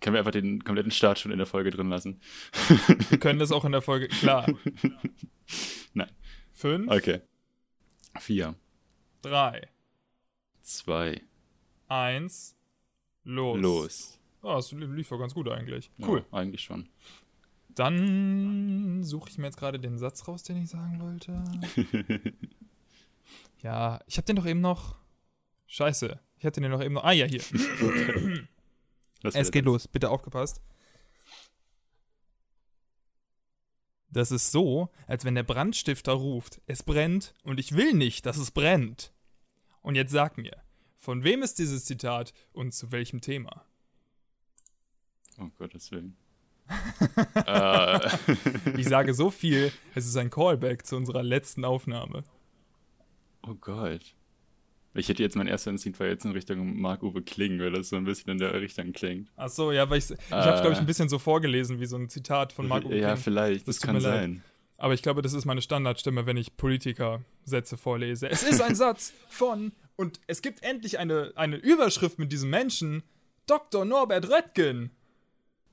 können wir einfach den kompletten Start schon in der Folge drin lassen? Wir können das auch in der Folge, klar. Nein. Fünf, Okay. Vier, drei, zwei, eins, los. los. Oh, das lief doch ganz gut eigentlich. Ja, Cool. eigentlich schon. Dann suche ich mir jetzt gerade den Satz raus, den ich sagen wollte. ja, ich habe den doch eben noch. Scheiße. Ich hatte den doch eben noch. Ah ja, hier. Was Es geht los. Bitte aufgepasst. Das ist so, als wenn der Brandstifter ruft, es brennt und ich will nicht, dass es brennt. Und jetzt sag mir, von wem ist dieses Zitat und zu welchem Thema? Oh Gottes Willen. äh, Ich sage so viel, es ist ein Callback zu unserer letzten Aufnahme. oh Gott. Ich hätte jetzt mein erster Instinkt war jetzt in Richtung Marc-Uwe Kling, weil das so ein bisschen in der Richtung klingt. Ach so, ja, weil ich, ich habe es, glaube ich, ein bisschen so vorgelesen, wie so ein Zitat von Marco Ja, King. vielleicht, Das das, kann sein. Aber ich glaube, das ist meine Standardstimme, wenn ich Politiker-Sätze vorlese. Es ist ein Satz von, und es gibt endlich eine, eine Überschrift mit diesem Menschen, Dr. Norbert Röttgen.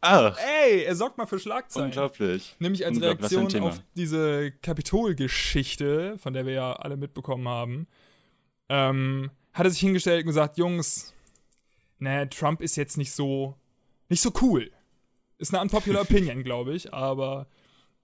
Ach, Ey, er sorgt mal für Schlagzeilen. unglaublich. Nämlich als Unglaublich, Reaktion auf diese Kapitol-Geschichte, von der wir ja alle mitbekommen haben, ähm, hat er sich hingestellt und gesagt, Jungs, ne, Trump ist jetzt nicht so, nicht so cool. Ist eine unpopular Opinion, glaube ich, aber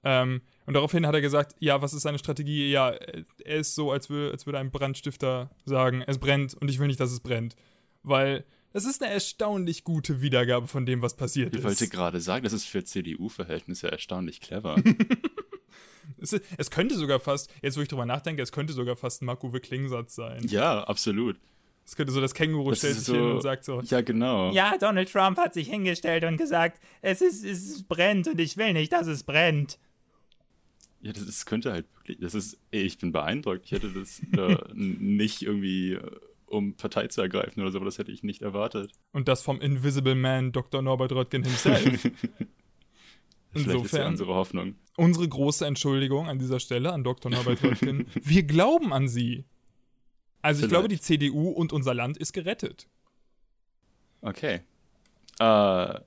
ähm, und daraufhin hat er gesagt, ja, was ist seine Strategie? Ja, er ist so, als, wür als würde ein Brandstifter sagen, es brennt und ich will nicht, dass es brennt. Weil das ist eine erstaunlich gute Wiedergabe von dem, was passiert Ich ist. wollte gerade sagen, das ist für CDU-Verhältnisse erstaunlich clever. Es, es könnte sogar fast, jetzt wo ich drüber nachdenke, es könnte sogar fast ein Marco Klingsatz sein. ja, absolut. Es könnte so, das Känguru Das stellt sich so- hin und sagt so, Ja, genau. Ja, Donald Trump hat sich hingestellt und gesagt, es ist, es brennt und ich will nicht, dass es brennt. Ja, das ist, könnte halt wirklich, das ist, ey, ich bin beeindruckt. Ich hätte das äh, nicht irgendwie, äh, um Partei zu ergreifen oder so, aber das hätte ich nicht erwartet. und das vom Invisible Man Dr. Norbert Röttgen himself. Vielleicht ist ja Insofern- unsere Hoffnung. Unsere große Entschuldigung an dieser Stelle an Dr. Norbert Röttgen. Wir glauben an sie. Also ich glaube, die CDU und unser Land ist gerettet. Okay. Äh,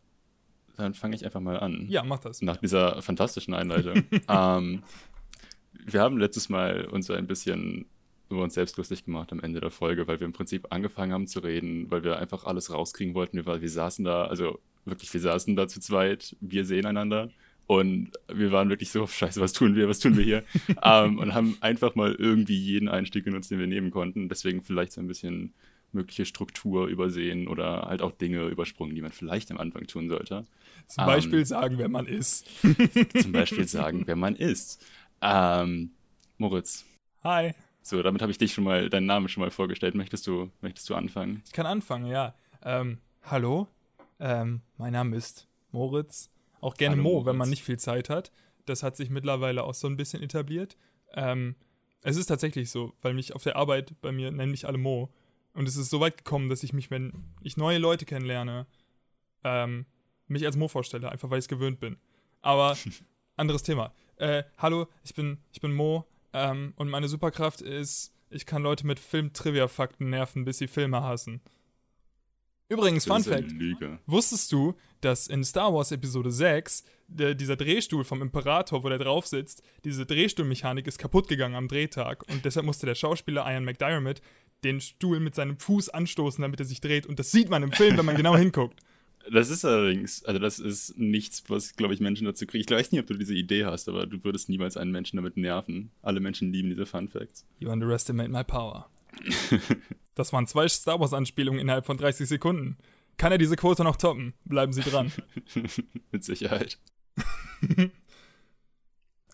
dann fange ich einfach mal an. Ja, mach das. Nach dieser fantastischen Einleitung. ähm, wir haben letztes Mal uns ein bisschen über uns selbst lustig gemacht am Ende der Folge, weil wir im Prinzip angefangen haben zu reden, weil wir einfach alles rauskriegen wollten. Wir, wir saßen da, also wirklich, wir saßen da zu zweit, wir sehen einander und wir waren wirklich so, scheiße, was tun wir, was tun wir hier? ähm, und haben einfach mal irgendwie jeden Einstieg genutzt, den wir nehmen konnten. Deswegen vielleicht so ein bisschen mögliche Struktur übersehen oder halt auch Dinge übersprungen, die man vielleicht am Anfang tun sollte. Zum Ähm. Beispiel sagen, wer man ist. Zum Beispiel sagen, wer man ist. Ähm, Moritz, Hi. so, damit habe ich dich schon mal, deinen Namen schon mal vorgestellt. Möchtest du, möchtest du anfangen? Ich kann anfangen, ja. Ähm, hallo, ähm, mein Name ist Moritz. Auch gerne Hallo, Mo, Moritz. wenn man nicht viel Zeit hat. Das hat sich mittlerweile auch so ein bisschen etabliert. Ähm, es ist tatsächlich so, weil mich auf der Arbeit bei mir nennen mich alle Mo. Und es ist so weit gekommen, dass ich mich, wenn ich neue Leute kennenlerne, ähm, mich als Mo vorstelle, einfach weil ich es gewöhnt bin. Aber anderes Thema. Äh, hallo, ich bin, ich bin Mo ähm, und meine Superkraft ist, ich kann Leute mit Film-Trivia-Fakten nerven, bis sie Filme hassen. Übrigens, Fun Fact: Lüge. Wusstest du, dass in Star Wars Episode 6 der, dieser Drehstuhl vom Imperator, wo der drauf sitzt, diese Drehstuhlmechanik ist kaputt gegangen am Drehtag und deshalb musste der Schauspieler Ian McDiarmid den Stuhl mit seinem Fuß anstoßen, damit er sich dreht und das sieht man im Film, wenn man genau hinguckt. Das ist allerdings, also das ist nichts, was, glaube ich, Menschen dazu kriegen. Ich weiß nicht, ob du diese Idee hast, aber du würdest niemals einen Menschen damit nerven. Alle Menschen lieben diese Fun Facts. You underestimate my power. Das waren zwei Star Wars Anspielungen innerhalb von 30 Sekunden. Kann er diese Quote noch toppen? Bleiben Sie dran. Mit Sicherheit.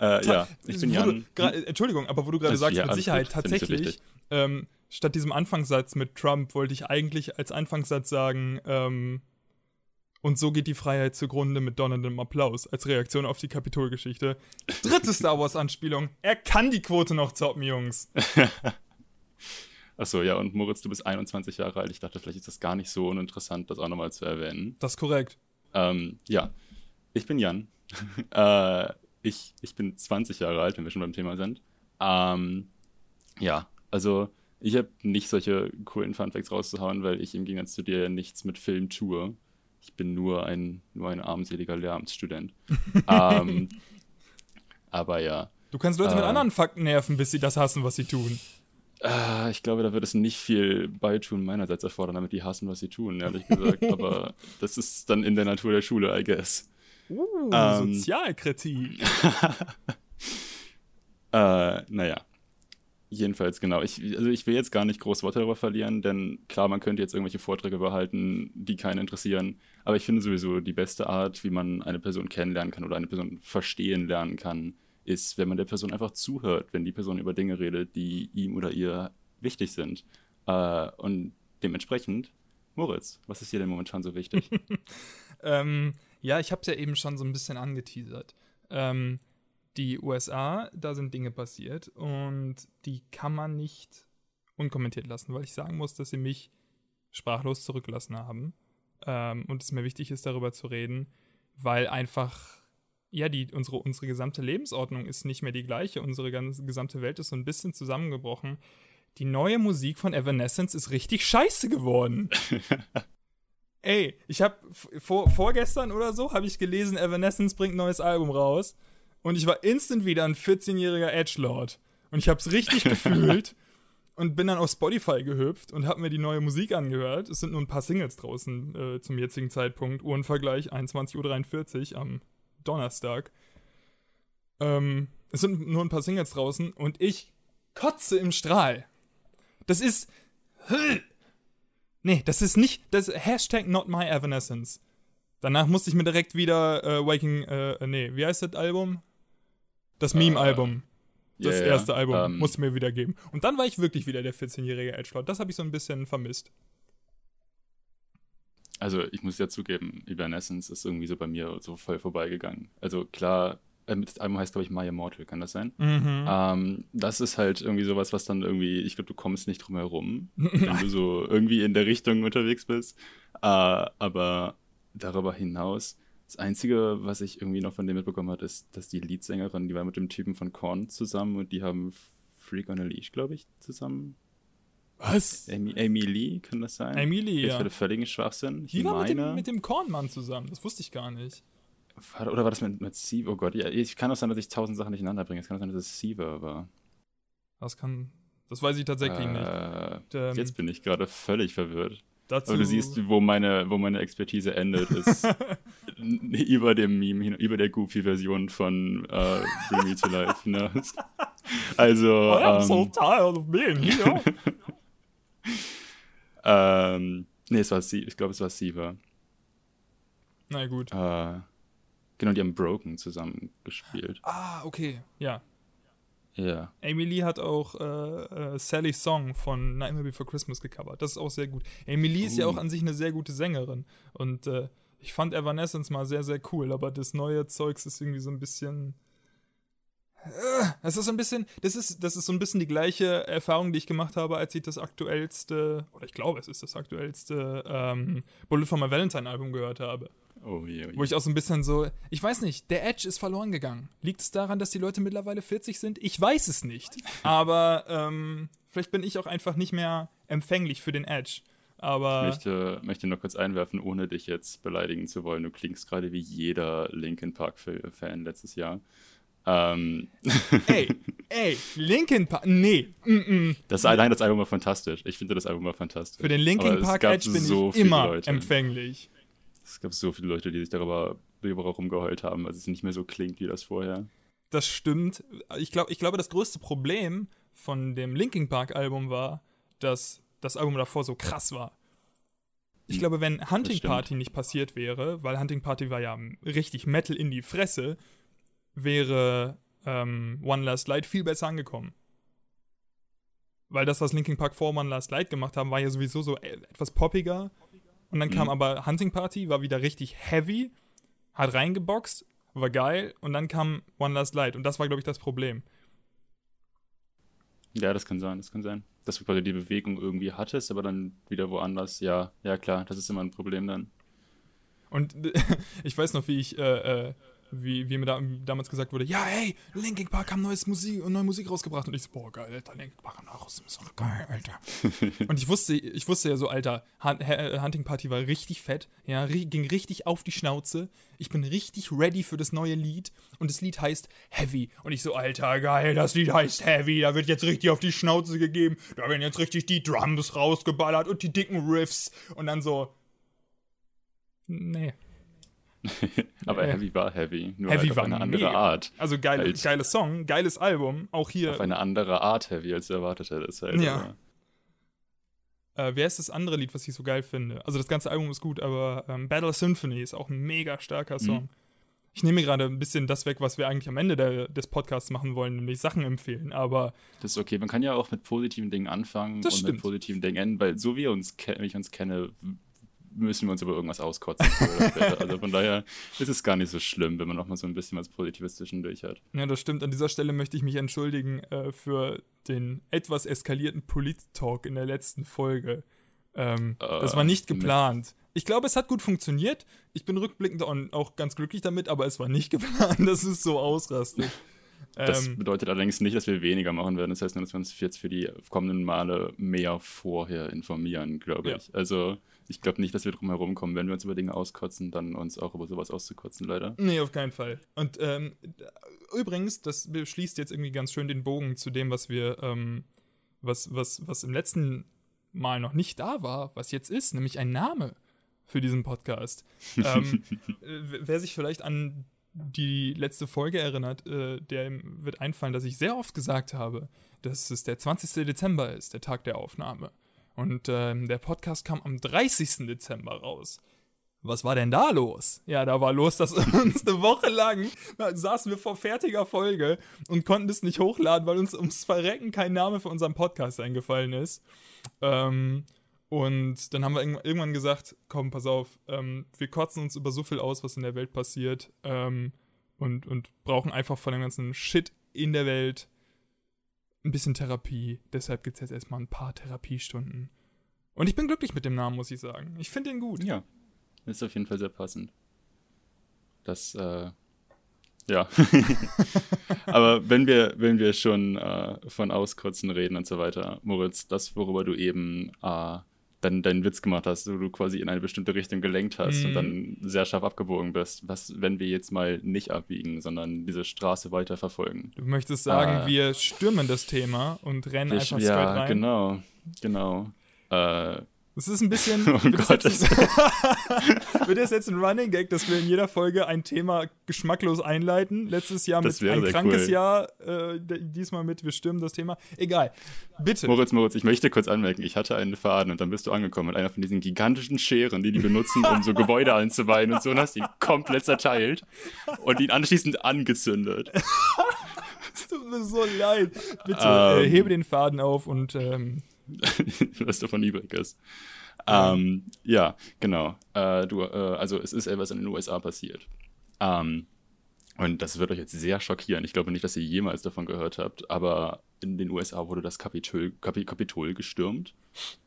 äh, ja, ich bin Jan. Du, äh, Entschuldigung, aber wo du gerade sagst, ja, mit Sicherheit gut, tatsächlich, ähm, statt diesem Anfangssatz mit Trump wollte ich eigentlich als Anfangssatz sagen, ähm, und so geht die Freiheit zugrunde mit donnerndem Applaus, als Reaktion auf die Kapitolgeschichte. Dritte Star Wars-Anspielung. Er kann die Quote noch toppen, Jungs. Achso, ja, und Moritz, du bist 21 Jahre alt. Ich dachte, vielleicht ist das gar nicht so uninteressant, das auch nochmal zu erwähnen. Das ist korrekt. Ähm, ja, ich bin Jan. äh, ich, ich bin 20 Jahre alt, wenn wir schon beim Thema sind. Ähm, ja, also ich habe nicht solche coolen Funfacts rauszuhauen, weil ich im Gegensatz zu dir nichts mit Film tue. Ich bin nur ein, nur ein armseliger Lehramtsstudent. ähm, aber ja. Du kannst Leute mit Äh. anderen Fakten nerven, bis sie das hassen, was sie tun. Ah, ich glaube, da wird es nicht viel Beitun meinerseits erfordern, damit die hassen, was sie tun, ehrlich gesagt. Aber das ist dann in der Natur der Schule, I guess. Uh, Ähm. Sozialkritik. Äh, naja. Jedenfalls, genau. Ich, also ich will jetzt gar nicht groß Worte darüber verlieren, denn klar, man könnte jetzt irgendwelche Vorträge behalten, die keinen interessieren. Aber ich finde sowieso, die beste Art, wie man eine Person kennenlernen kann oder eine Person verstehen lernen kann, ist, wenn man der Person einfach zuhört, wenn die Person über Dinge redet, die ihm oder ihr wichtig sind. Äh, und dementsprechend, Moritz, was ist dir denn momentan so wichtig? Ähm, ja, ich habe es ja eben schon so ein bisschen angeteasert. Ähm, die USA, da sind Dinge passiert und die kann man nicht unkommentiert lassen, weil ich sagen muss, dass sie mich sprachlos zurückgelassen haben ähm, und es mir wichtig ist, darüber zu reden, weil einfach ja, die, unsere, unsere gesamte Lebensordnung ist nicht mehr die gleiche. Unsere ganze, gesamte Welt ist so ein bisschen zusammengebrochen. Die neue Musik von Evanescence ist richtig scheiße geworden. Ey, ich habe vor, vorgestern oder so habe ich gelesen, Evanescence bringt ein neues Album raus und ich war instant wieder ein 14-jähriger Edgelord und ich habe es richtig gefühlt und bin dann auf Spotify gehüpft und habe mir die neue Musik angehört. Es sind nur ein paar Singles draußen äh, zum jetzigen Zeitpunkt. Uhrenvergleich 21.43 Uhr am Donnerstag. Ähm, es sind nur ein paar Singles draußen und ich kotze im Strahl. Das ist. Nee, das ist nicht. Das Hashtag not my Evanescence. Danach musste ich mir direkt wieder äh, Waking. Äh, nee, wie heißt das Album? Das Meme-Album. Das Ja, ja, erste Album ähm, musste mir wieder geben. Und dann war ich wirklich wieder der 14-jährige Edgelord. Das habe ich so ein bisschen vermisst. Also ich muss ja zugeben, Evanescence ist irgendwie so bei mir so voll vorbeigegangen. Also klar, äh, das Album heißt glaube ich My Immortal, kann das sein? Mhm. Ähm, das ist halt irgendwie sowas, was dann irgendwie, ich glaube, du kommst nicht drum herum, wenn du so irgendwie in der Richtung unterwegs bist. Äh, aber darüber hinaus, das Einzige, was ich irgendwie noch von dem mitbekommen habe, ist, dass die Leadsängerin, die war mit dem Typen von Korn zusammen und die haben Freak on a Leash, glaube ich, zusammen. Was? Amy, Amy Lee, kann das sein? Amy Lee, Ich ja. hatte völligen Schwachsinn. Ich Die war mit meine, dem, mit dem Kornmann zusammen. Das wusste ich gar nicht. war, oder war das mit, mit Siva? Oh Gott, ja, ich kann auch sein, dass ich tausend Sachen durcheinander bringe. Es kann auch sein, dass es Siva war. Das kann. Das weiß ich tatsächlich nicht. Äh, Ähm, Jetzt bin ich gerade völlig verwirrt. Dazu, Aber du siehst, wo meine, wo meine Expertise endet, ist über dem Meme, über der Goofy-Version von äh, Bring Me to Life hinaus. Also, I am so ähm, tired of being here. ähm, nee, es war Sie, ich glaube, es war Siva. Na gut. Äh, genau, die haben Broken zusammen gespielt. Ah, okay. Ja. Ja. Amy Lee hat auch äh, äh, Sally's Song von Nightmare Before Christmas gecovert. Das ist auch sehr gut. Amy Lee ist ja Uh. auch an sich eine sehr gute Sängerin. Und äh, ich fand Evanescence mal sehr, sehr cool, aber das neue Zeugs ist irgendwie so ein bisschen. Äh, Es ist so ein bisschen, das ist, das ist so ein bisschen die gleiche Erfahrung, die ich gemacht habe, als ich das aktuellste, oder ich glaube, es ist das aktuellste ähm, Bullet for My Valentine Album gehört habe. Oh je, oh je. Wo ich auch so ein bisschen so, ich weiß nicht, der Edge ist verloren gegangen. Liegt es daran, dass die Leute mittlerweile 40 sind? Ich weiß es nicht. Aber ähm, vielleicht bin ich auch einfach nicht mehr empfänglich für den Edge. Ich Aber möchte, möchte noch kurz einwerfen, ohne dich jetzt beleidigen zu wollen. Du klingst gerade wie jeder Linkin Park-Fan letztes Jahr. Ähm, ey, ey, Linkin Park, nee, mm, mm. das, nein, das Album war fantastisch. Ich finde das Album war fantastisch. für den Linkin Park Edge bin so ich immer Leute. empfänglich. Es gab so viele Leute, die sich darüber, darüber rumgeheult haben, weil es nicht mehr so klingt wie das vorher. Das stimmt. Ich, glaub, ich glaube, das größte Problem von dem Linkin Park Album war, dass das Album davor so krass war. Ich Hm, glaube, wenn Hunting. Party nicht passiert wäre, weil Hunting Party war ja richtig Metal in die Fresse, wäre ähm, One Last Light viel besser angekommen. Weil das, was Linkin Park vor One Last Light gemacht haben, war ja sowieso so e- etwas poppiger. Und dann kam Mhm. aber Hunting Party, war wieder richtig heavy, hat reingeboxt, war geil. Und dann kam One Last Light. Und das war, glaube ich, das Problem. Ja, das kann sein, das kann sein. Dass du quasi die Bewegung irgendwie hattest, aber dann wieder woanders. Ja, ja klar, das ist immer ein Problem dann. Und ich weiß noch, wie ich äh, äh, wie, wie mir da, damals gesagt wurde, ja, hey, Linkin Park haben neues Musik, neue Musik rausgebracht. Und ich so, boah, geil, Alter, Linkin Park haben raus, das ist doch geil, Alter. und ich wusste, ich wusste ja so, Alter, Hunting Party war richtig fett, ja, ging richtig auf die Schnauze. Ich bin richtig ready für das neue Lied. Und das Lied heißt Heavy. Und ich so, Alter, geil, das Lied heißt Heavy. Da wird jetzt richtig auf die Schnauze gegeben. Da werden jetzt richtig die Drums rausgeballert und die dicken Riffs. Und dann so, nee. Aber. Heavy war Heavy, nur Heavy halt auf war eine andere mega. Art. Also geil, Halt. geiles Song, geiles Album. Auch hier. Auf eine andere Art Heavy, als erwartet hättest. Halt. Ja. Äh, wer ist das andere Lied, was ich so geil finde? Also das ganze Album ist gut, aber ähm, Battle Symphony ist auch ein mega starker Mhm. Song. Ich nehme mir gerade ein bisschen das weg, was wir eigentlich am Ende der, des Podcasts machen wollen, nämlich Sachen empfehlen. Aber Das ist okay. Man kann ja auch mit positiven Dingen anfangen und stimmt. mit positiven Dingen enden, weil so wie uns ke- ich uns kenne, müssen wir uns über irgendwas auskotzen. also von daher ist es gar nicht so schlimm, wenn man auch mal so ein bisschen was Positives zwischendurch hat. ja, das stimmt. An dieser Stelle möchte ich mich entschuldigen äh, für den etwas eskalierten Polit-Talk in der letzten Folge. Ähm, das Äh, war nicht mit- geplant. Ich glaube, es hat gut funktioniert. Ich bin rückblickend auch- auch ganz glücklich damit, aber es war nicht geplant, dass es so ausrastet. Das Ähm, bedeutet allerdings nicht, dass wir weniger machen werden. Das heißt nur, dass wir uns jetzt für die kommenden Male mehr vorher informieren, glaube Ja. ich. Also ich glaube nicht, dass wir drum herum kommen, wenn wir uns über Dinge auskotzen, dann uns auch über sowas auszukotzen, leider. Nee, auf keinen Fall. Und ähm, übrigens, das schließt jetzt irgendwie ganz schön den Bogen zu dem, was wir, ähm, was, was, was im letzten Mal noch nicht da war, was jetzt ist, nämlich ein Name für diesen Podcast. ähm, äh, wer sich vielleicht an die letzte Folge erinnert, äh, der wird einfallen, dass ich sehr oft gesagt habe, dass es der 20. Dezember ist, der Tag der Aufnahme. Und ähm, der Podcast kam am 30. Dezember raus. Was war denn da los? Ja, da war los, dass uns eine Woche lang saßen wir vor fertiger Folge und konnten es nicht hochladen, weil uns ums Verrecken kein Name für unseren Podcast eingefallen ist. Ähm, und dann haben wir irgend- irgendwann gesagt, komm, pass auf, ähm, wir kotzen uns über so viel aus, was in der Welt passiert ähm, und, und brauchen einfach von dem ganzen Shit in der Welt ein bisschen Therapie. Deshalb gibt es jetzt erstmal ein paar Therapiestunden. Und ich bin glücklich mit dem Namen, muss ich sagen. Ich finde ihn gut. Ja, ist auf jeden Fall sehr passend. Das, äh, ja. Aber wenn wir, wenn wir schon äh, von Auskotzen reden und so weiter, Moritz, das, worüber du eben äh, dann deinen Witz gemacht hast, wo du quasi in eine bestimmte Richtung gelenkt hast und Mhm. dann sehr scharf abgebogen bist, was, wenn wir jetzt mal nicht abbiegen, sondern diese Straße weiter verfolgen? Du möchtest sagen, Ah. wir stürmen das Thema und rennen Wir- einfach straight ja, rein. genau, genau. Äh, Es ist ein bisschen. Oh wird, das Gott, jetzt ein, wird das jetzt ein Running Gag, dass wir in jeder Folge ein Thema geschmacklos einleiten? Letztes Jahr Das mit ein krankes cool. Jahr, äh, diesmal mit wir stürmen das Thema. Egal. Bitte. Moritz, Moritz, ich möchte kurz anmerken, ich hatte einen Faden und dann bist du angekommen mit einer von diesen gigantischen Scheren, die die benutzen, um so Gebäude anzuweihen und so und hast ihn komplett zerteilt und ihn anschließend angezündet. Es tut mir so leid. Bitte äh, Ähm. hebe den Faden auf und ähm, was davon übrig ist. Ähm, ja, genau. Äh, du, äh, also es ist etwas in den USA passiert. Ähm, und das wird euch jetzt sehr schockieren. Ich glaube nicht, dass ihr jemals davon gehört habt, aber in den USA wurde das Kapitol, Kapi, Kapitol gestürmt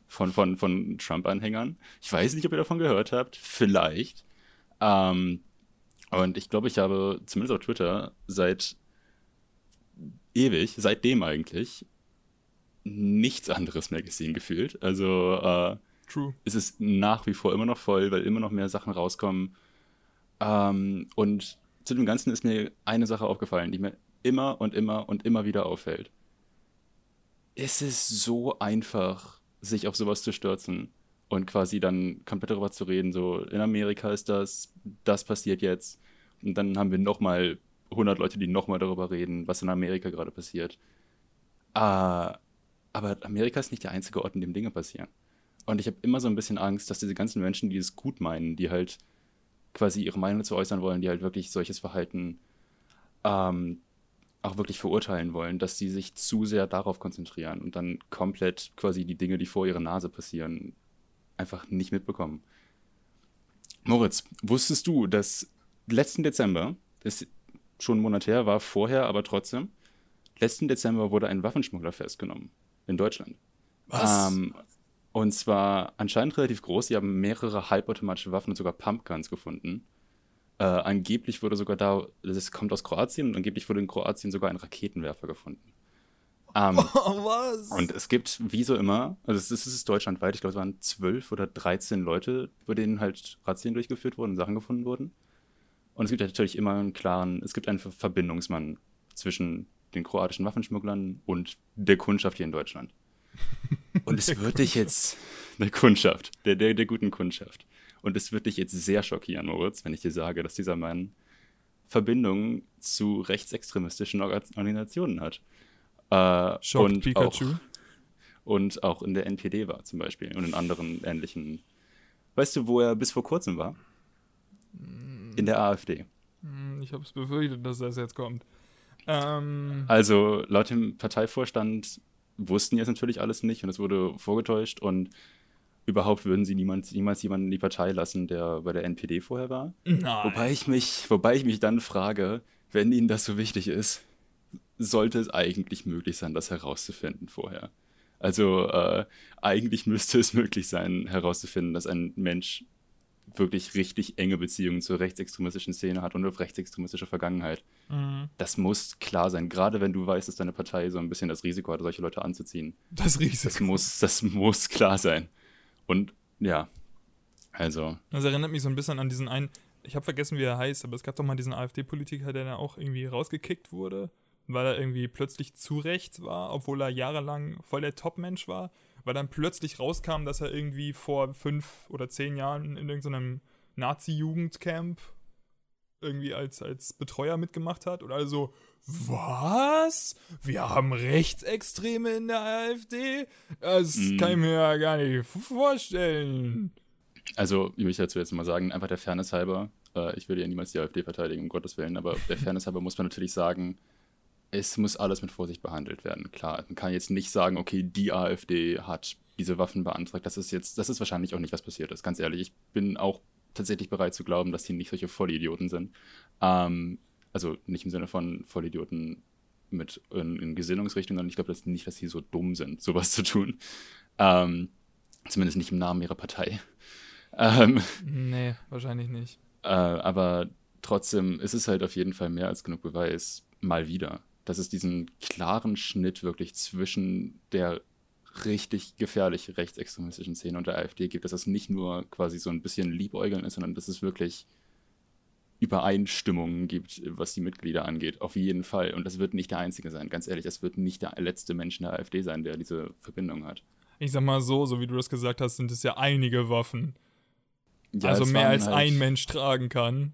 von, von, von Trump-Anhängern. Ich weiß nicht, ob ihr davon gehört habt. Vielleicht. Ähm, und ich glaube, ich habe zumindest auf Twitter seit ewig, seitdem eigentlich, nichts anderes mehr gesehen gefühlt. Also äh, true. es ist nach wie vor immer noch voll, weil immer noch mehr Sachen rauskommen. Ähm, und zu dem Ganzen ist mir eine Sache aufgefallen, die mir immer und immer und immer wieder auffällt. Es ist so einfach, sich auf sowas zu stürzen und quasi dann komplett darüber zu reden, so in Amerika ist das, das passiert jetzt. Und dann haben wir nochmal 100 Leute, die nochmal darüber reden, was in Amerika gerade passiert. Ah, aber Amerika ist nicht der einzige Ort, in dem Dinge passieren. Und ich habe immer so ein bisschen Angst, dass diese ganzen Menschen, die es gut meinen, die halt quasi ihre Meinung dazu äußern wollen, die halt wirklich solches Verhalten ähm, auch wirklich verurteilen wollen, dass sie sich zu sehr darauf konzentrieren und dann komplett quasi die Dinge, die vor ihrer Nase passieren, einfach nicht mitbekommen. Moritz, wusstest du, dass letzten Dezember, das ist schon einen Monat her, war vorher, aber trotzdem, letzten Dezember wurde ein Waffenschmuggler festgenommen in Deutschland. Was? Ähm, und zwar anscheinend relativ groß. Sie haben mehrere halbautomatische Waffen und sogar Pumpguns gefunden. Äh, angeblich wurde sogar da, das kommt aus Kroatien, und angeblich wurde in Kroatien sogar ein Raketenwerfer gefunden. Ähm, Oh, was? und es gibt, wie so immer, also es ist, es ist deutschlandweit, ich glaube, es waren zwölf oder 13 Leute, bei denen halt Razzien durchgeführt wurden, Sachen gefunden wurden. Und es gibt natürlich immer einen klaren, es gibt einen Ver- Verbindungsmann zwischen den kroatischen Waffenschmugglern und der Kundschaft hier in Deutschland. Und es wird dich jetzt, der Kundschaft, der, der, der guten Kundschaft. Und es wird dich jetzt sehr schockieren, Moritz, wenn ich dir sage, dass dieser Mann Verbindungen zu rechtsextremistischen Orga- Organisationen hat. Äh, Schock und Pikachu. Auch, und auch in der NPD war zum Beispiel und in anderen ähnlichen. Weißt du, wo er bis vor kurzem war? In der AfD. Hm, Ich hab's befürchtet, dass das jetzt kommt. Ähm, Also laut dem Parteivorstand wussten jetzt natürlich alles nicht und es wurde vorgetäuscht und überhaupt würden sie niemals, niemals jemanden in die Partei lassen, der bei der NPD vorher war. nein. Wobei ich mich, wobei ich mich dann frage, wenn ihnen das so wichtig ist, sollte es eigentlich möglich sein, das herauszufinden vorher. Also äh, eigentlich müsste es möglich sein, herauszufinden, dass ein Mensch wirklich richtig enge Beziehungen zur rechtsextremistischen Szene hat und auf rechtsextremistische Vergangenheit. Mhm. Das muss klar sein, gerade wenn du weißt, dass deine Partei so ein bisschen das Risiko hat, solche Leute anzuziehen. Das Das Risiko. muss, das muss klar sein. Und ja, also, Das erinnert mich so ein bisschen an diesen einen, ich habe vergessen, wie er heißt, aber es gab doch mal diesen AfD-Politiker, der da auch irgendwie rausgekickt wurde, weil er irgendwie plötzlich zu rechts war, obwohl er jahrelang voll der Top-Mensch war, weil dann plötzlich rauskam, dass er irgendwie vor fünf oder zehn Jahren in irgendeinem Nazi-Jugendcamp irgendwie als, als Betreuer mitgemacht hat oder also, was? Wir haben Rechtsextreme in der AfD? Das Mhm. kann ich mir ja gar nicht vorstellen. also ich möchte dazu jetzt mal sagen, einfach der Fairness halber, äh, ich würde ja niemals die AfD verteidigen, um Gottes Willen, aber der Fairness halber muss man natürlich sagen, es muss alles mit Vorsicht behandelt werden. Klar, man kann jetzt nicht sagen, okay, die AfD hat diese Waffen beantragt. Das ist jetzt, das ist wahrscheinlich auch nicht, was passiert ist. Ganz ehrlich, ich bin auch tatsächlich bereit zu glauben, dass die nicht solche Vollidioten sind. Ähm, also nicht im Sinne von Vollidioten mit in, in Gesinnungsrichtung, sondern ich glaube dass nicht, dass die so dumm sind, sowas zu tun. Ähm, zumindest nicht im Namen ihrer Partei. Ähm, Nee, wahrscheinlich nicht. äh, aber trotzdem ist es halt auf jeden Fall mehr als genug Beweis, mal wieder, dass es diesen klaren Schnitt wirklich zwischen der richtig gefährlich rechtsextremistischen Szene und der AfD gibt, dass das nicht nur quasi so ein bisschen Liebäugeln ist, sondern dass es wirklich Übereinstimmungen gibt, was die Mitglieder angeht. Auf jeden Fall. Und das wird nicht der einzige sein, ganz ehrlich. Es wird nicht der letzte Mensch in der AfD sein, der diese Verbindung hat. Ich sag mal so, so wie du das gesagt hast, sind es ja einige Waffen. Ja, also mehr als halt- ein Mensch tragen kann.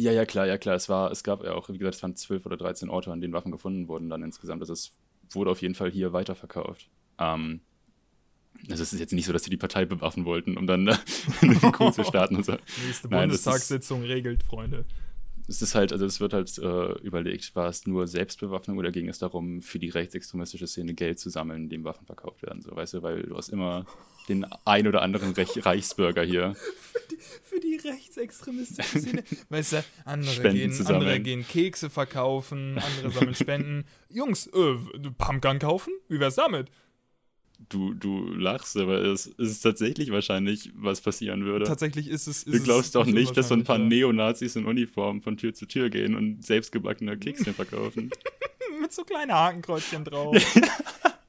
Ja, ja, klar, ja, klar. Es war, es gab ja auch, wie gesagt, es waren 12 oder 13 Orte, an denen Waffen gefunden wurden dann insgesamt. Also es wurde auf jeden Fall hier weiterverkauft. Ähm, also es ist jetzt nicht so, dass sie die Partei bewaffen wollten, um dann einen Coup zu starten und so. Nächste Nein, das ist- Bundestagssitzung regelt, Freunde. Es ist halt, also es wird halt äh, überlegt, war es nur Selbstbewaffnung oder ging es darum, für die rechtsextremistische Szene Geld zu sammeln, indem Waffen verkauft werden? So, weißt du, weil du hast immer den ein oder anderen Rech Reichsbürger hier. Für die rechtsextremistische Szene. weißt du, andere Spenden gehen, andere gehen Kekse verkaufen, andere sammeln Spenden. Jungs, äh, Pumpgun kaufen? Wie wär's damit? Du, du lachst, aber es ist tatsächlich wahrscheinlich, was passieren würde. Tatsächlich ist es. Ist Du glaubst doch nicht, dass so ein paar Neonazis in Uniform von Tür zu Tür gehen und selbstgebackene Kekschen verkaufen. Mit so kleinen Hakenkreuzchen drauf.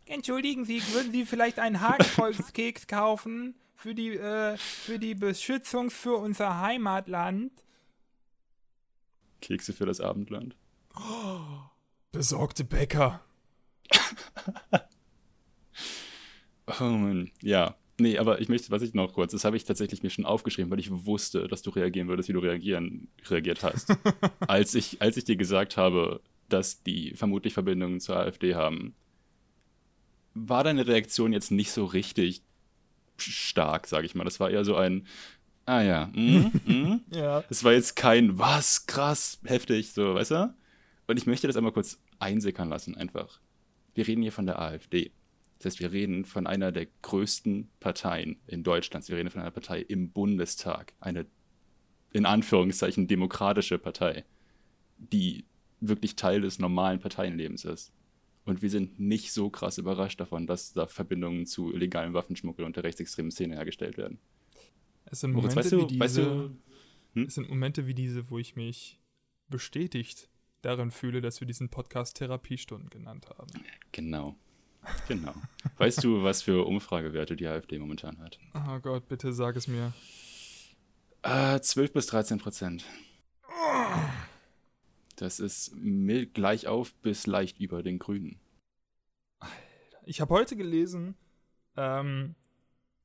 Entschuldigen Sie, würden Sie vielleicht einen Hakenkreuzkeks kaufen für die, äh, für die Beschützung für unser Heimatland? Kekse für das Abendland. Besorgte Bäcker. Oh Mann, ja. Nee, aber ich möchte, was ich noch kurz, das habe ich tatsächlich mir schon aufgeschrieben, weil ich wusste, dass du reagieren würdest, wie du reagieren, reagiert hast. als, ich, als ich dir gesagt habe, dass die vermutlich Verbindungen zur AfD haben, war deine Reaktion jetzt nicht so richtig stark, sage ich mal. Das war eher so ein, ah ja, mhm, mhm. Ja. Es war jetzt kein, was, krass, heftig, so, weißt du? Und ich möchte das einmal kurz einsickern lassen, einfach. Wir reden hier von der AfD. Das heißt, wir reden von einer der größten Parteien in Deutschland. Wir reden von einer Partei im Bundestag. Eine, in Anführungszeichen, demokratische Partei, die wirklich Teil des normalen Parteienlebens ist. Und wir sind nicht so krass überrascht davon, dass da Verbindungen zu illegalen Waffenschmuggel und der rechtsextremen Szene hergestellt werden. Es sind Momente weißt du, wie diese. weißt du, Hm? Es sind Momente wie diese, wo ich mich bestätigt darin fühle, dass wir diesen Podcast Therapiestunden genannt haben. Genau. Genau. weißt du, was für Umfragewerte die AfD momentan hat? Oh Gott, bitte sag es mir. Äh, 12 bis 13 Prozent. Das ist mild gleich auf bis leicht über den Grünen. Ich habe heute gelesen, ähm,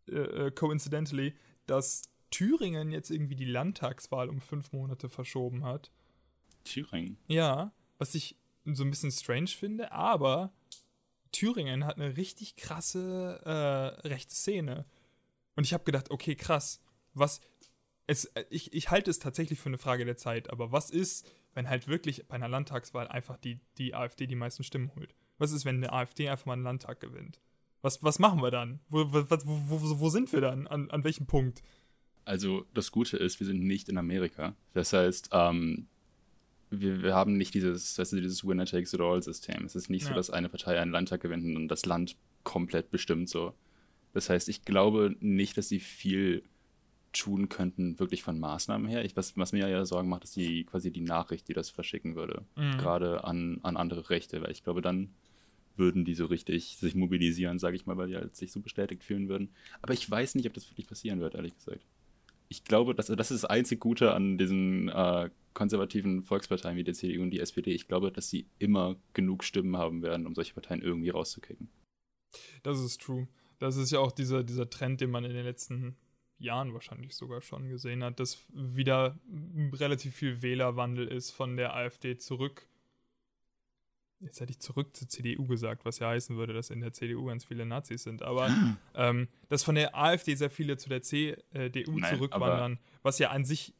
äh, äh, coincidentally, dass Thüringen jetzt irgendwie die Landtagswahl um fünf Monate verschoben hat. Thüringen. Ja, was ich so ein bisschen strange finde, aber Thüringen hat eine richtig krasse äh, rechte Szene. Und ich habe gedacht, okay, krass, was. Es, äh, ich, ich halte es tatsächlich für eine Frage der Zeit, aber was ist, wenn halt wirklich bei einer Landtagswahl einfach die, die AfD die meisten Stimmen holt? Was ist, wenn eine AfD einfach mal einen Landtag gewinnt? Was, was machen wir dann? Wo, wo, wo, wo sind wir dann? An, an welchem Punkt? Also das Gute ist, wir sind nicht in Amerika. Das heißt, ähm, wir, wir haben nicht dieses, weißt du, dieses Winner-Takes-it-all-System. Es ist nicht Ja. so, dass eine Partei einen Landtag gewinnt und das Land komplett bestimmt so. Das heißt, ich glaube nicht, dass sie viel tun könnten, wirklich von Maßnahmen her. Ich, was, was mir ja Sorgen macht, ist die quasi die Nachricht, die das verschicken würde. Mhm. Gerade an, an andere Rechte, weil ich glaube, dann würden die so richtig sich mobilisieren, sage ich mal, weil die halt sich so bestätigt fühlen würden. Aber ich weiß nicht, ob das wirklich passieren wird, ehrlich gesagt. Ich glaube, das, das ist das einzig Gute an diesen äh, konservativen Volksparteien wie der CDU und die SPD. Ich glaube, dass sie immer genug Stimmen haben werden, um solche Parteien irgendwie rauszukicken. Das ist true. Das ist ja auch dieser, dieser Trend, den man in den letzten Jahren wahrscheinlich sogar schon gesehen hat, dass wieder relativ viel Wählerwandel ist von der AfD zurück. Jetzt hätte ich zurück zur CDU gesagt, was ja heißen würde, dass in der CDU ganz viele Nazis sind. Aber ähm, dass von der AfD sehr viele zu der CDU Nein, zurückwandern, was ja an sich,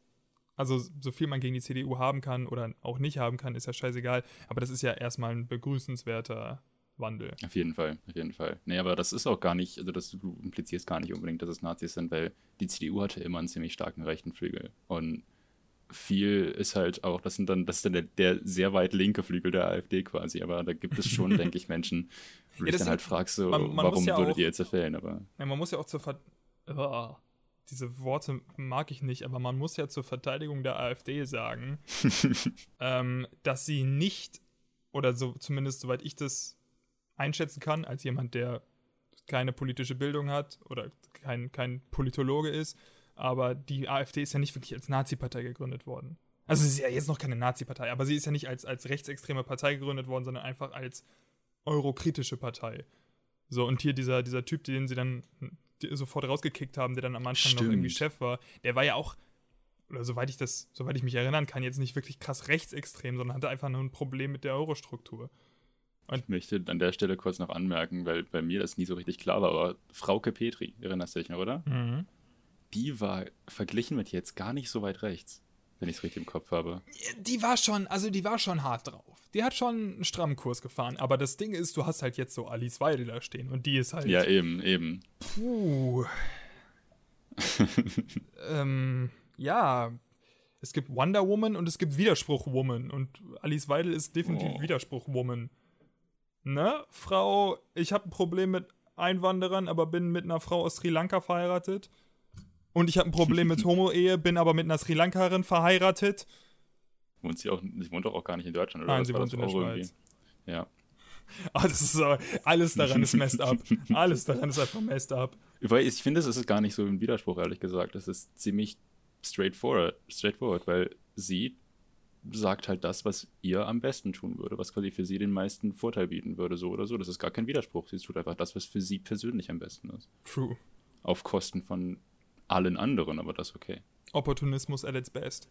also so viel man gegen die CDU haben kann oder auch nicht haben kann, ist ja scheißegal. Aber das ist ja erstmal ein begrüßenswerter Wandel. Auf jeden Fall, auf jeden Fall. Nee, aber das ist auch gar nicht, also das, du implizierst gar nicht unbedingt, dass es Nazis sind, weil die CDU hatte immer einen ziemlich starken rechten Flügel. Und viel ist halt auch, das sind dann, das ist dann der, der sehr weit linke Flügel der AfD quasi, aber da gibt es schon, denke ich, Menschen, wo Ja, ich das dann halt fragst, so, man- man warum ja würdet auch- ihr jetzt wählen, aber Ja, man muss ja auch zur Ver Ah, diese Worte mag ich nicht, aber man muss ja zur Verteidigung der AfD sagen, ähm, dass sie nicht, oder so zumindest soweit ich das einschätzen kann, als jemand, der keine politische Bildung hat oder kein, kein Politologe ist, aber die AfD ist ja nicht wirklich als Nazi-Partei gegründet worden. Also sie ist ja jetzt noch keine Nazi-Partei, aber sie ist ja nicht als, als rechtsextreme Partei gegründet worden, sondern einfach als eurokritische Partei. So, und hier dieser, dieser Typ, den sie dann die sofort rausgekickt haben, der dann am Anfang noch Stimmt. irgendwie Chef war, der war ja auch, oder soweit ich das, soweit ich mich erinnern kann, jetzt nicht wirklich krass rechtsextrem, sondern hatte einfach nur ein Problem mit der Eurostruktur. Ich möchte an der Stelle kurz noch anmerken, weil bei mir das nie so richtig klar war, aber Frauke Petri, erinnerst du dich noch, oder? Die war verglichen mit jetzt gar nicht so weit rechts, wenn ich es richtig im Kopf habe. Die war schon, also die war schon hart drauf. Die hat schon einen strammen Kurs gefahren, aber das Ding ist, du hast halt jetzt so Alice Weidel da stehen und die ist halt. Ja, eben, eben. Puh. ähm, ja. Es gibt Wonder Woman und es gibt Widerspruch Woman. Und Alice Weidel ist definitiv Oh. Widerspruch Woman. Ne? Frau, ich habe ein Problem mit Einwanderern, aber bin mit einer Frau aus Sri Lanka verheiratet. Und ich habe ein Problem mit Homo-Ehe, bin aber mit einer Sri Lankarin verheiratet. Wohnt sie auch, sie wohnt doch auch gar nicht in Deutschland, oder? Nein, was sie wohnt das in der auch irgendwie? Schweiz. Ja. Ah, das ist so, alles daran ist messed up. Alles daran ist einfach messed up. Weil ich finde, es ist gar nicht so ein Widerspruch, ehrlich gesagt. Es ist ziemlich straightforward, straightforward, weil sie sagt halt das, was ihr am besten tun würde, was quasi für sie den meisten Vorteil bieten würde, so oder so. Das ist gar kein Widerspruch. Sie tut einfach das, was für sie persönlich am besten ist. True. Auf Kosten von allen anderen, aber das ist okay. Opportunismus at its best.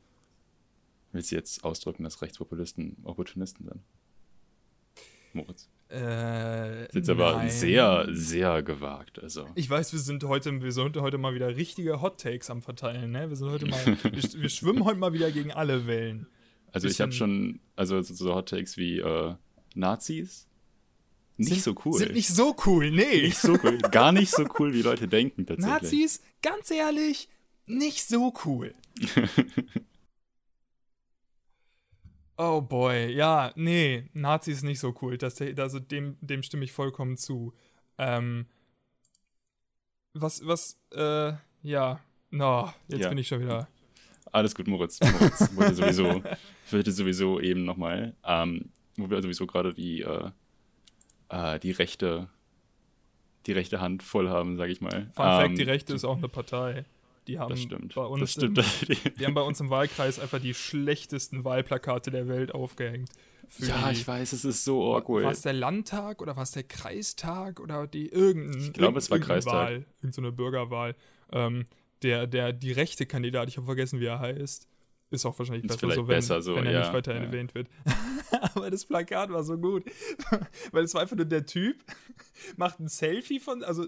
Willst du jetzt ausdrücken, dass Rechtspopulisten Opportunisten sind? Moritz. Äh, ist jetzt aber nein. sehr, sehr gewagt. Also. Ich weiß, wir sind heute, wir sind heute mal wieder richtige Hot Takes am verteilen, ne? Wir sind heute mal, wir, wir schwimmen heute mal wieder gegen alle Wellen. Also ich habe schon, also so, so Hot Takes wie äh, Nazis. Nicht sind, so cool. Sind nicht so cool, nee. Nicht so cool. Gar nicht so cool, wie Leute denken tatsächlich. Nazis, ganz ehrlich, nicht so cool. oh boy, ja, nee, Nazis nicht so cool. Das, also dem, dem stimme ich vollkommen zu. Ähm, was, was, äh, ja, no, jetzt Ja. bin ich schon wieder. Alles gut, Moritz. Moritz wollte sowieso, ich wollte sowieso eben nochmal, ähm, wo wir sowieso gerade die, äh, äh, die rechte, die rechte Hand voll haben, sag ich mal. Fun Fact, ähm, die Rechte ist auch eine Partei. Die haben Das stimmt. bei uns das stimmt. Im, die haben bei uns im Wahlkreis einfach die schlechtesten Wahlplakate der Welt aufgehängt. Ja, ich weiß, es ist so War awkward. es der Landtag oder war es der Kreistag oder die irgendein, Ich glaube, es war irgendeine Kreistag. Wahl, irgendeine Bürgerwahl. Ähm, der, der, die rechte Kandidat, ich habe vergessen, wie er heißt, ist auch wahrscheinlich Ist besser, so, wenn, besser so, wenn er ja, nicht weiter ja. erwähnt wird. Aber das Plakat war so gut, weil es war einfach nur der Typ, macht ein Selfie von, also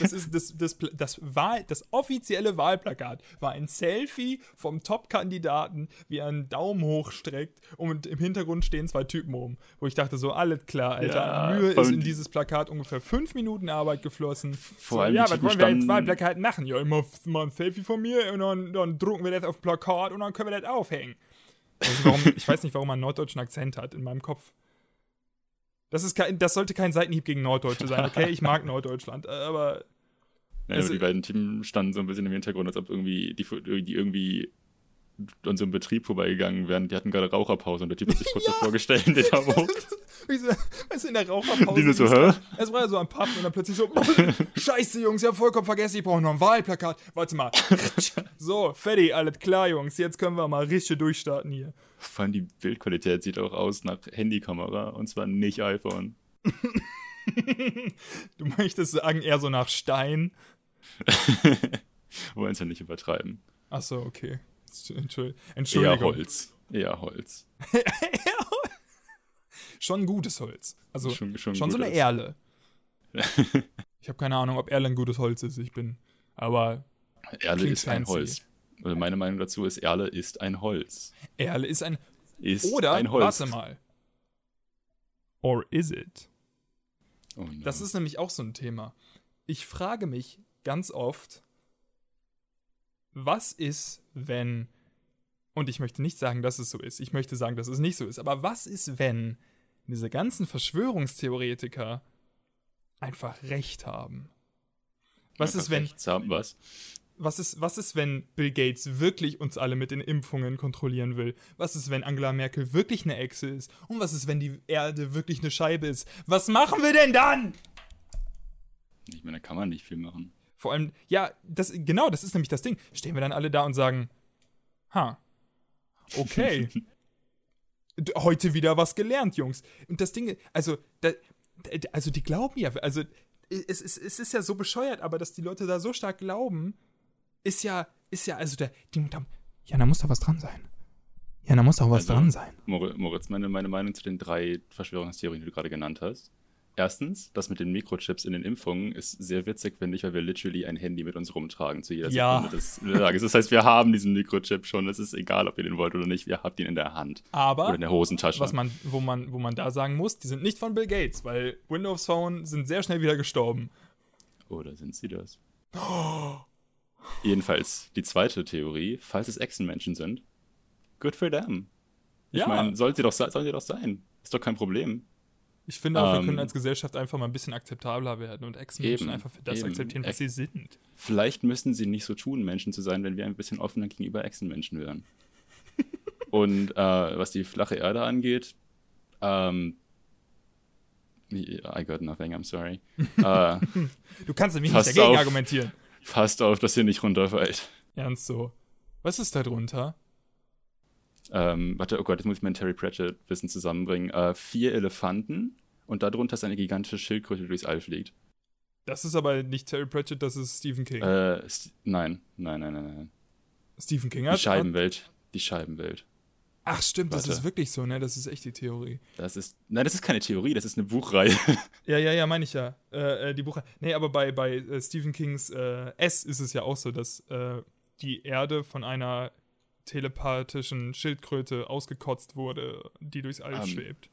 das ist das, das, das, Wahl, das offizielle Wahlplakat war ein Selfie vom Top-Kandidaten, wie er einen Daumen hoch streckt und im Hintergrund stehen zwei Typen oben. Wo ich dachte so, alles klar, Alter, Ja, Mühe ist in die- dieses Plakat ungefähr fünf Minuten Arbeit geflossen. Vor so, allem ja, was wollen wir jetzt Wahlplakat machen? Ja, immer mal ein Selfie von mir und dann, dann drucken wir das auf Plakat und dann können wir das aufhängen. Also warum, ich weiß nicht, warum man einen norddeutschen Akzent hat in meinem Kopf. Das, ist kein, das sollte kein Seitenhieb gegen Norddeutsche sein, okay? Ich mag Norddeutschland, aber Also- aber die beiden Teams standen so ein bisschen im Hintergrund, als ob irgendwie die, die irgendwie an so einem Betrieb vorbeigegangen wären. Die hatten gerade Raucherpause und der Typ hat sich kurz davor gestellt den da so, weißt du, in der Raucherpause. Die nur so, hä? Es war ja so am Pappen und dann plötzlich so, scheiße, Jungs, ich hab vollkommen vergessen, ich brauche noch ein Wahlplakat. Warte mal. So, fertig, alles klar, Jungs, jetzt können wir mal richtig durchstarten hier. Vor allem die Bildqualität sieht auch aus nach Handykamera und zwar nicht iPhone. Du möchtest sagen, eher so nach Stein. Wollen es ja nicht übertreiben. Achso, okay. Entschuldigung. Eher. Holz. Eher Holz. Schon gutes Holz. Also Schon- schon, schon so eine. Erle. Ich habe keine Ahnung, ob Erle ein gutes Holz ist. Ich bin. Aber Erle ist ein fancy. Holz. Also meine Meinung dazu ist, Erle ist ein Holz. Erle ist ein. Ist Oder, ein Holz. warte mal. Or is it? Oh no. Das ist nämlich auch so ein Thema. Ich frage mich ganz oft, was ist, wenn, und ich möchte nicht sagen, dass es so ist, ich möchte sagen, dass es nicht so ist, aber was ist, wenn diese ganzen Verschwörungstheoretiker einfach recht haben? Was ist, wenn, rechts haben, was? was ist, was ist, wenn Bill Gates wirklich uns alle mit den Impfungen kontrollieren will? Was ist, wenn Angela Merkel wirklich eine Echse ist? Und was ist, wenn die Erde wirklich eine Scheibe ist? Was machen wir denn dann? Ich meine, da kann man nicht viel machen. Vor allem, ja, das, genau, das ist nämlich das Ding. Stehen wir dann alle da und sagen, ha, okay. Heute wieder was gelernt, Jungs. Und das Ding, also, da, da- also die glauben ja, also es, es, es ist ja so bescheuert, aber dass die Leute da so stark glauben, ist ja, ist ja, also der, die, da, ja, da muss doch was dran sein. Ja, da muss doch was Also- dran sein. Mor- Moritz, meine, meine Meinung zu den drei Verschwörungstheorien, die du gerade genannt hast. Erstens, das mit den Mikrochips in den Impfungen ist sehr witzig, finde ich, weil wir literally ein Handy mit uns rumtragen zu jeder Ja. Sekunde des Tages. Das heißt, wir haben diesen Mikrochip schon. Es ist egal, ob ihr den wollt oder nicht. Wir habt ihn in der Hand Aber oder in der Hosentasche. was man, wo man, wo man da sagen muss, die sind nicht von Bill Gates, weil Windows Phone sind sehr schnell wieder gestorben. Oder sind sie das? Jedenfalls, die zweite Theorie, falls es Echsenmenschen sind, good for them. Ich Ja. meine, sollen sie doch, sollen sie doch sein. Ist doch kein Problem. Ich finde auch, wir Ähm, können als Gesellschaft einfach mal ein bisschen akzeptabler werden und Ex-Menschen einfach für das eben. akzeptieren, was sie sind. Vielleicht müssen sie nicht so tun, Menschen zu sein, wenn wir ein bisschen offener gegenüber Echsenmenschen wären. Und äh, was die flache Erde angeht, ähm, I got nothing, I'm sorry. äh, Du kannst nämlich nicht dagegen auf. argumentieren. passt auf, dass ihr nicht runterfällt. Ernst so. Was ist da drunter? Ähm, warte, oh Gott, jetzt muss ich mein Terry Pratchett-Wissen zusammenbringen. Äh, vier Elefanten und darunter ist eine gigantische Schildkröte, die durchs All fliegt. Das ist aber nicht Terry Pratchett, das ist Stephen King. Äh, St- nein, nein, nein, nein, nein. Stephen King Die hat. Scheibenwelt. Die Scheibenwelt. Ach, stimmt, das Warte. ist wirklich so, ne? Das ist echt die Theorie. Das ist. Nein, das ist keine Theorie, das ist eine Buchreihe. Ja, ja, ja, meine ich ja. Äh, äh, die Buche. Nee, aber bei, bei äh, Stephen Kings äh, S ist es ja auch so, dass äh, die Erde von einer telepathischen Schildkröte ausgekotzt wurde, die durchs All Ähm, schwebt.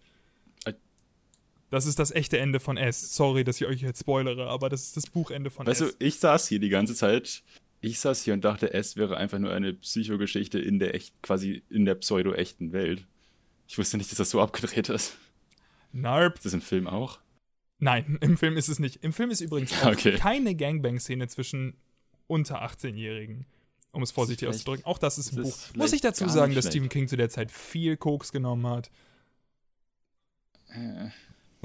Das ist das echte Ende von S. Sorry, dass ich euch jetzt spoilere, aber das ist das Buchende von Weißt du, S. ich saß hier die ganze Zeit. Ich saß hier und dachte, es wäre einfach nur eine Psychogeschichte in der echt, quasi in der pseudo-echten Welt. Ich wusste nicht, dass das so abgedreht ist. Narp. Ist das im Film auch? Nein, im Film ist es nicht. Im Film ist übrigens Okay. keine Gangbang-Szene zwischen unter 18-Jährigen. Um es vorsichtig auszudrücken. Auch das ist ein Buch. ist Muss ich dazu sagen, dass. Stephen King zu der Zeit viel Koks genommen hat. Äh,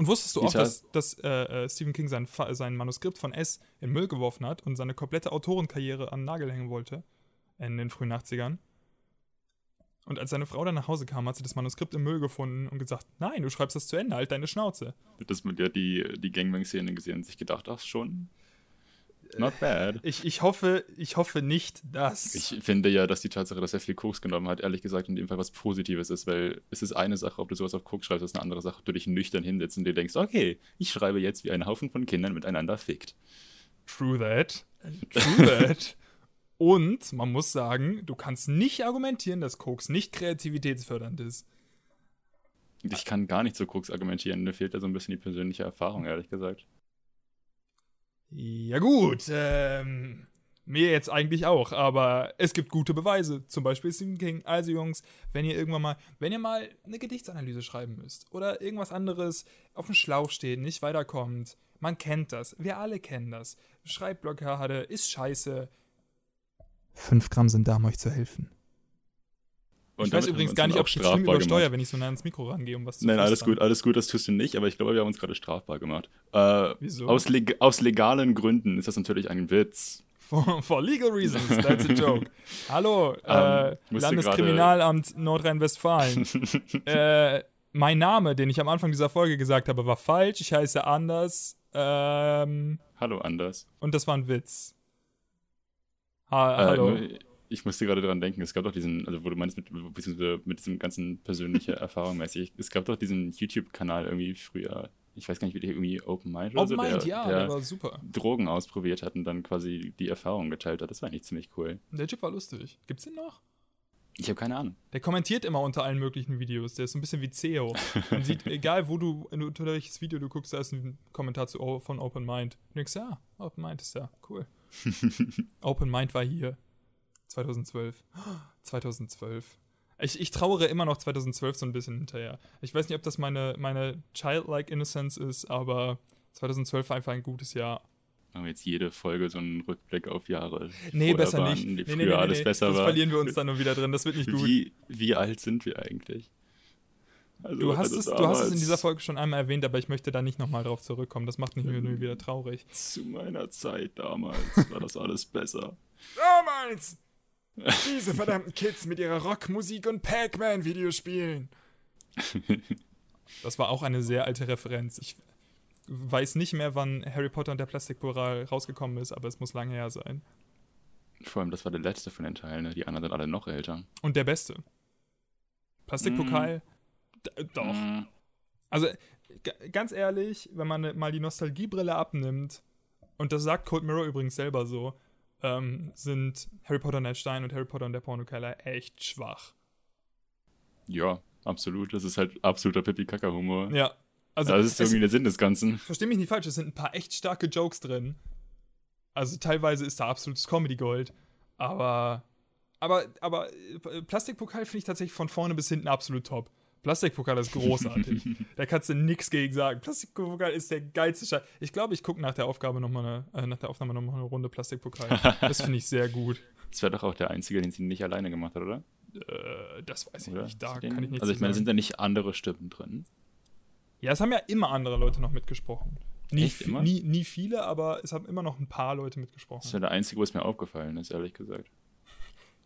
Und wusstest du auch, dass, dass äh, äh, Stephen King sein, sein Manuskript von S in Müll geworfen hat und seine komplette Autorenkarriere an den Nagel hängen wollte? In den frühen 80ern. Und als seine Frau dann nach Hause kam, hat sie das Manuskript im Müll gefunden und gesagt: Nein, du schreibst das zu Ende, halt deine Schnauze. dass man ja die, die Gangbang-Szene gesehen und sich gedacht, ach schon, not bad. Ich, ich, hoffe, ich hoffe nicht, dass. Ich finde ja, dass die Tatsache, dass er viel Koks genommen hat, ehrlich gesagt in dem Fall was Positives ist, weil es ist eine Sache, ob du sowas auf Koks schreibst, ist eine andere Sache, ob du dich nüchtern hinsetzt und dir denkst, okay, ich schreibe jetzt, wie ein Haufen von Kindern miteinander fickt. True that. True that. Und man muss sagen, du kannst nicht argumentieren, dass Koks nicht kreativitätsfördernd ist. Ich kann gar nicht zu Koks argumentieren, mir fehlt da so ein bisschen die persönliche Erfahrung, ehrlich gesagt. Ja gut, ähm, mir jetzt eigentlich auch, aber es gibt gute Beweise, zum Beispiel Stephen King. Also Jungs, wenn ihr irgendwann mal, wenn ihr mal eine Gedichtsanalyse schreiben müsst oder irgendwas anderes auf dem Schlauch steht, nicht weiterkommt, man kennt das, wir alle kennen das. Schreibblockade ist scheiße. 5 Gramm sind da, um euch zu helfen. Und ich weiß übrigens gar nicht, ob ich jetzt schlimm übersteuere, wenn ich so nah ans Mikro rangehe, um was zu Nein, alles gut, alles gut, das tust du nicht, aber ich glaube, wir haben uns gerade strafbar gemacht. Äh, Wieso? aus, leg aus legalen Gründen ist das natürlich ein Witz. For, for legal reasons, that's a joke. Hallo, Ähm, äh, Landeskriminalamt Nordrhein-Westfalen. äh, mein Name, den ich am Anfang dieser Folge gesagt habe, war falsch. Ich heiße anders. Ähm, Hallo, Anders. und das war ein Witz. Ha Äh, hallo. Ich musste gerade daran denken, es gab doch diesen, also wo du meinst, mit, beziehungsweise mit diesem ganzen persönliche Erfahrung mäßig, es gab doch diesen YouTube-Kanal irgendwie früher, ich weiß gar nicht, wie der irgendwie Open Mind oder Open so, Mind, der, ja, der, der war super. Drogen ausprobiert hat und dann quasi die Erfahrung geteilt hat. Das war eigentlich ziemlich cool. Der Typ war lustig. Gibt's den noch? Ich habe keine Ahnung. Der kommentiert immer unter allen möglichen Videos. Der ist so ein bisschen wie CEO. Man sieht, egal wo du, unter welches Video du guckst, da ist ein Kommentar zu, O- von Open Mind. Du denkst, ja, Open Mind ist ja cool. Open Mind war hier. 2012. 2012. Ich, ich trauere immer noch 2012 so ein bisschen hinterher. Ich weiß nicht, ob das meine, meine childlike Innocence ist, aber 2012 war einfach ein gutes Jahr. Machen wir jetzt jede Folge so einen Rückblick auf Jahre. Nee, besser waren, nicht. Nee, früher nee, nee, alles nee. besser das war. verlieren wir uns dann nur wieder drin. Das wird nicht gut. Wie, wie alt sind wir eigentlich? Also, Du hast, also es, du hast es in dieser Folge schon einmal erwähnt, aber ich möchte da nicht nochmal drauf zurückkommen. Das macht mich nur wieder traurig. Zu meiner Zeit damals war das alles besser. Damals! Diese verdammten Kids mit ihrer Rockmusik und Pac-Man-Videospielen. Das war auch eine sehr alte Referenz. Ich weiß nicht mehr, wann Harry Potter und der Plastikporal rausgekommen ist, aber es muss lange her sein. Vor allem, das war der letzte von den Teilen, ne? die anderen sind alle noch älter. Und der beste. Plastikpokal? D- Doch. Mm, Also, ganz ehrlich, wenn man mal die Nostalgiebrille abnimmt, und das sagt Cold Mirror übrigens selber so, ähm, sind Harry Potter und der Stein und Harry Potter und der Pornokeller echt schwach. Ja, absolut. Das ist halt absoluter Pipi-Kaka-Humor. Ja. Also, das ist irgendwie der Sinn des Ganzen. versteh mich nicht falsch, es sind ein paar echt starke Jokes drin. Also, teilweise ist da absolutes Comedy-Gold. Aber, aber, aber äh, Plastikpokal finde ich tatsächlich von vorne bis hinten absolut top. Plastikpokal ist großartig. da kannst du nichts gegen sagen. Plastikpokal ist der geilste Scheiß. Ich glaube, ich gucke nach der Aufgabe noch mal eine, äh, nach der Aufnahme nochmal eine Runde Plastikpokal. das finde ich sehr gut. Das wäre doch auch der Einzige, den sie nicht alleine gemacht hat, oder? Äh, das weiß ich oder? nicht. Da kann ich nichts also ich meine, sind da nicht andere Stimmen drin? Ja, es haben ja immer andere Leute noch mitgesprochen. Nie, nie, nie viele, aber es haben immer noch ein paar Leute mitgesprochen. Das wäre der Einzige, wo es mir aufgefallen ist, ehrlich gesagt.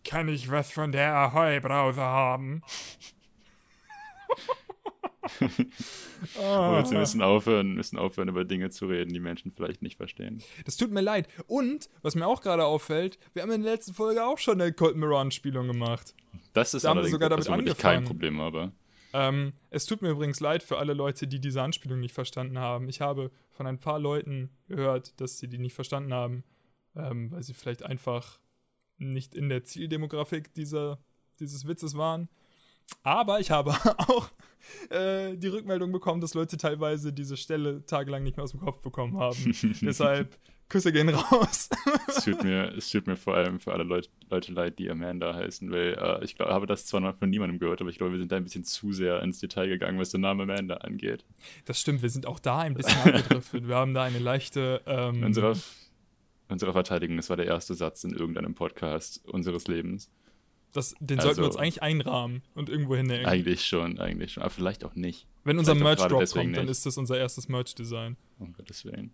Kann ich was von der Ahoi-Brause haben? Aber jetzt Ah. müssen aufhören, müssen aufhören, über Dinge zu reden, die Menschen vielleicht nicht verstehen. Das tut mir leid. Und, was mir auch gerade auffällt, wir haben in der letzten Folge auch schon eine Cold Mirror-Anspielung gemacht. Das ist Da haben wir sogar damit ich kein angefangen. Problem habe. Ähm, es tut mir übrigens leid für alle Leute, die diese Anspielung nicht verstanden haben. Ich habe von ein paar Leuten gehört, dass sie die nicht verstanden haben, ähm, weil sie vielleicht einfach nicht in der Zieldemografik dieser, dieses Witzes waren. Aber ich habe auch äh, die Rückmeldung bekommen, dass Leute teilweise diese Stelle tagelang nicht mehr aus dem Kopf bekommen haben. Deshalb Küsse gehen raus. Es tut mir, es tut mir vor allem für alle Leut, Leute leid, die Amanda heißen, weil äh, ich glaub, habe das zwar noch von niemandem gehört, aber ich glaube, wir sind da ein bisschen zu sehr ins Detail gegangen, was den Namen Amanda angeht. Das stimmt, wir sind auch da ein bisschen abgedriftet. Wir haben da eine leichte. Ähm, unserer, unserer Verteidigung, das war der erste Satz in irgendeinem Podcast unseres Lebens. Das, den sollten wir Also- uns eigentlich einrahmen und irgendwo hinhängen. Eigentlich schon, eigentlich schon. Aber vielleicht auch nicht. Wenn unser Merch-Drop kommt, dann nicht. ist das unser erstes Merch-Design. Um Gottes Willen.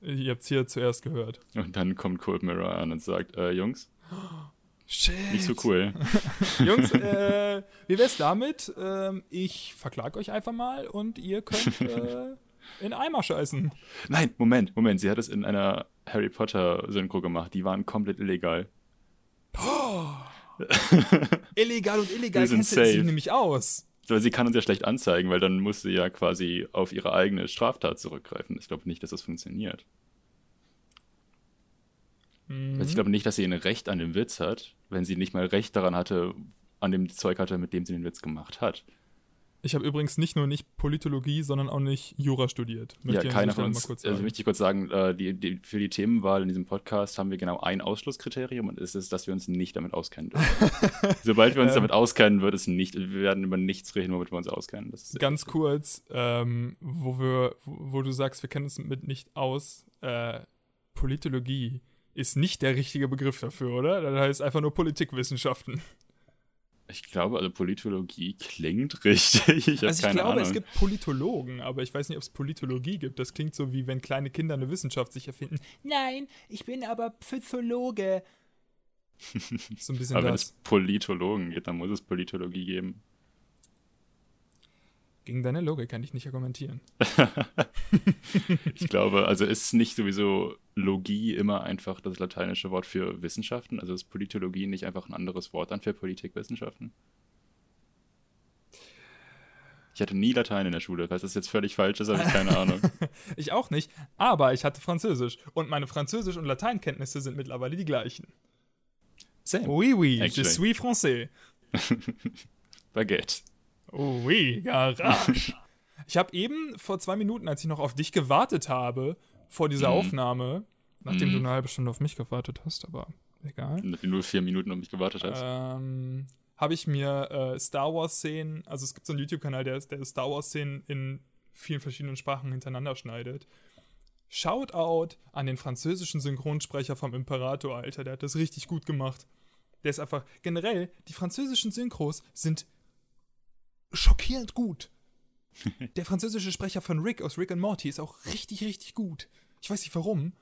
Ihr habt es hier zuerst gehört. Und dann kommt Cold Mirror an und sagt, äh, Jungs, Shit. nicht so cool. Jungs, äh, wie wär's damit? Ähm, ich verklag euch einfach mal und ihr könnt äh, in Eimer scheißen. Nein, Moment, Moment. Sie hat es in einer Harry Potter Synchro gemacht. Die waren komplett illegal. Illegal und illegal du sie nämlich aus. Weil sie kann uns ja schlecht anzeigen, weil dann muss sie ja quasi auf ihre eigene Straftat zurückgreifen. Ich glaube nicht, dass das funktioniert. Mhm. Also ich glaube nicht, dass sie ein Recht an dem Witz hat, wenn sie nicht mal Recht daran hatte, an dem Zeug hatte, mit dem sie den Witz gemacht hat. Ich habe übrigens nicht nur nicht Politologie, sondern auch nicht Jura studiert. Möchte ja, keiner von uns. kurz also möchte ich kurz sagen, äh, die, die, für die Themenwahl in diesem Podcast haben wir genau ein Ausschlusskriterium und es ist, dass wir uns nicht damit auskennen. dürfen. Sobald wir uns Ähm. damit auskennen, wird es nicht, wir werden über nichts reden, womit wir uns auskennen. Ganz kurz, ähm, wo, wir, wo, du sagst, wir kennen uns mit nicht aus. Äh, Politologie ist nicht der richtige Begriff dafür, oder? Das heißt einfach nur Politikwissenschaften. Ich glaube, also Politologie klingt richtig. Ich also ich keine glaube, Ahnung. es gibt Politologen, aber ich weiß nicht, ob es Politologie gibt. Das klingt so, wie wenn kleine Kinder eine Wissenschaft sich erfinden. Nein, ich bin aber Psychologe. So ein bisschen Aber wenn es das. Politologen gibt, dann muss es Politologie geben. Gegen deine Logik kann ich nicht argumentieren. Ich glaube, also ist nicht sowieso Logie immer einfach das lateinische Wort für Wissenschaften? Also ist Politologie nicht einfach ein anderes Wort dann für Politikwissenschaften? Ich hatte nie Latein in der Schule. Falls das jetzt völlig falsch ist, habe ich keine Ahnung. Ich auch nicht, aber ich hatte Französisch. Und meine Französisch- und Lateinkenntnisse sind mittlerweile die gleichen. Same. Oui, oui, je Actually. suis français. Baguette. Oui, garage. ich habe eben vor zwei Minuten, als ich noch auf dich gewartet habe, vor dieser Mhm. Aufnahme, nachdem Mhm. du eine halbe Stunde auf mich gewartet hast, aber egal, Wenn du nur vier Minuten auf mich gewartet hast. ähm, habe ich mir äh, Star Wars-Szenen, also es gibt so einen YouTube-Kanal, der, der Star Wars-Szenen in vielen verschiedenen Sprachen hintereinander schneidet. Shoutout an den französischen Synchronsprecher vom Imperator, Alter, der hat das richtig gut gemacht. Der ist einfach, generell, die französischen Synchros sind schockierend gut. Der französische Sprecher von Rick aus Rick and Morty ist auch richtig, richtig gut. Ich weiß nicht warum,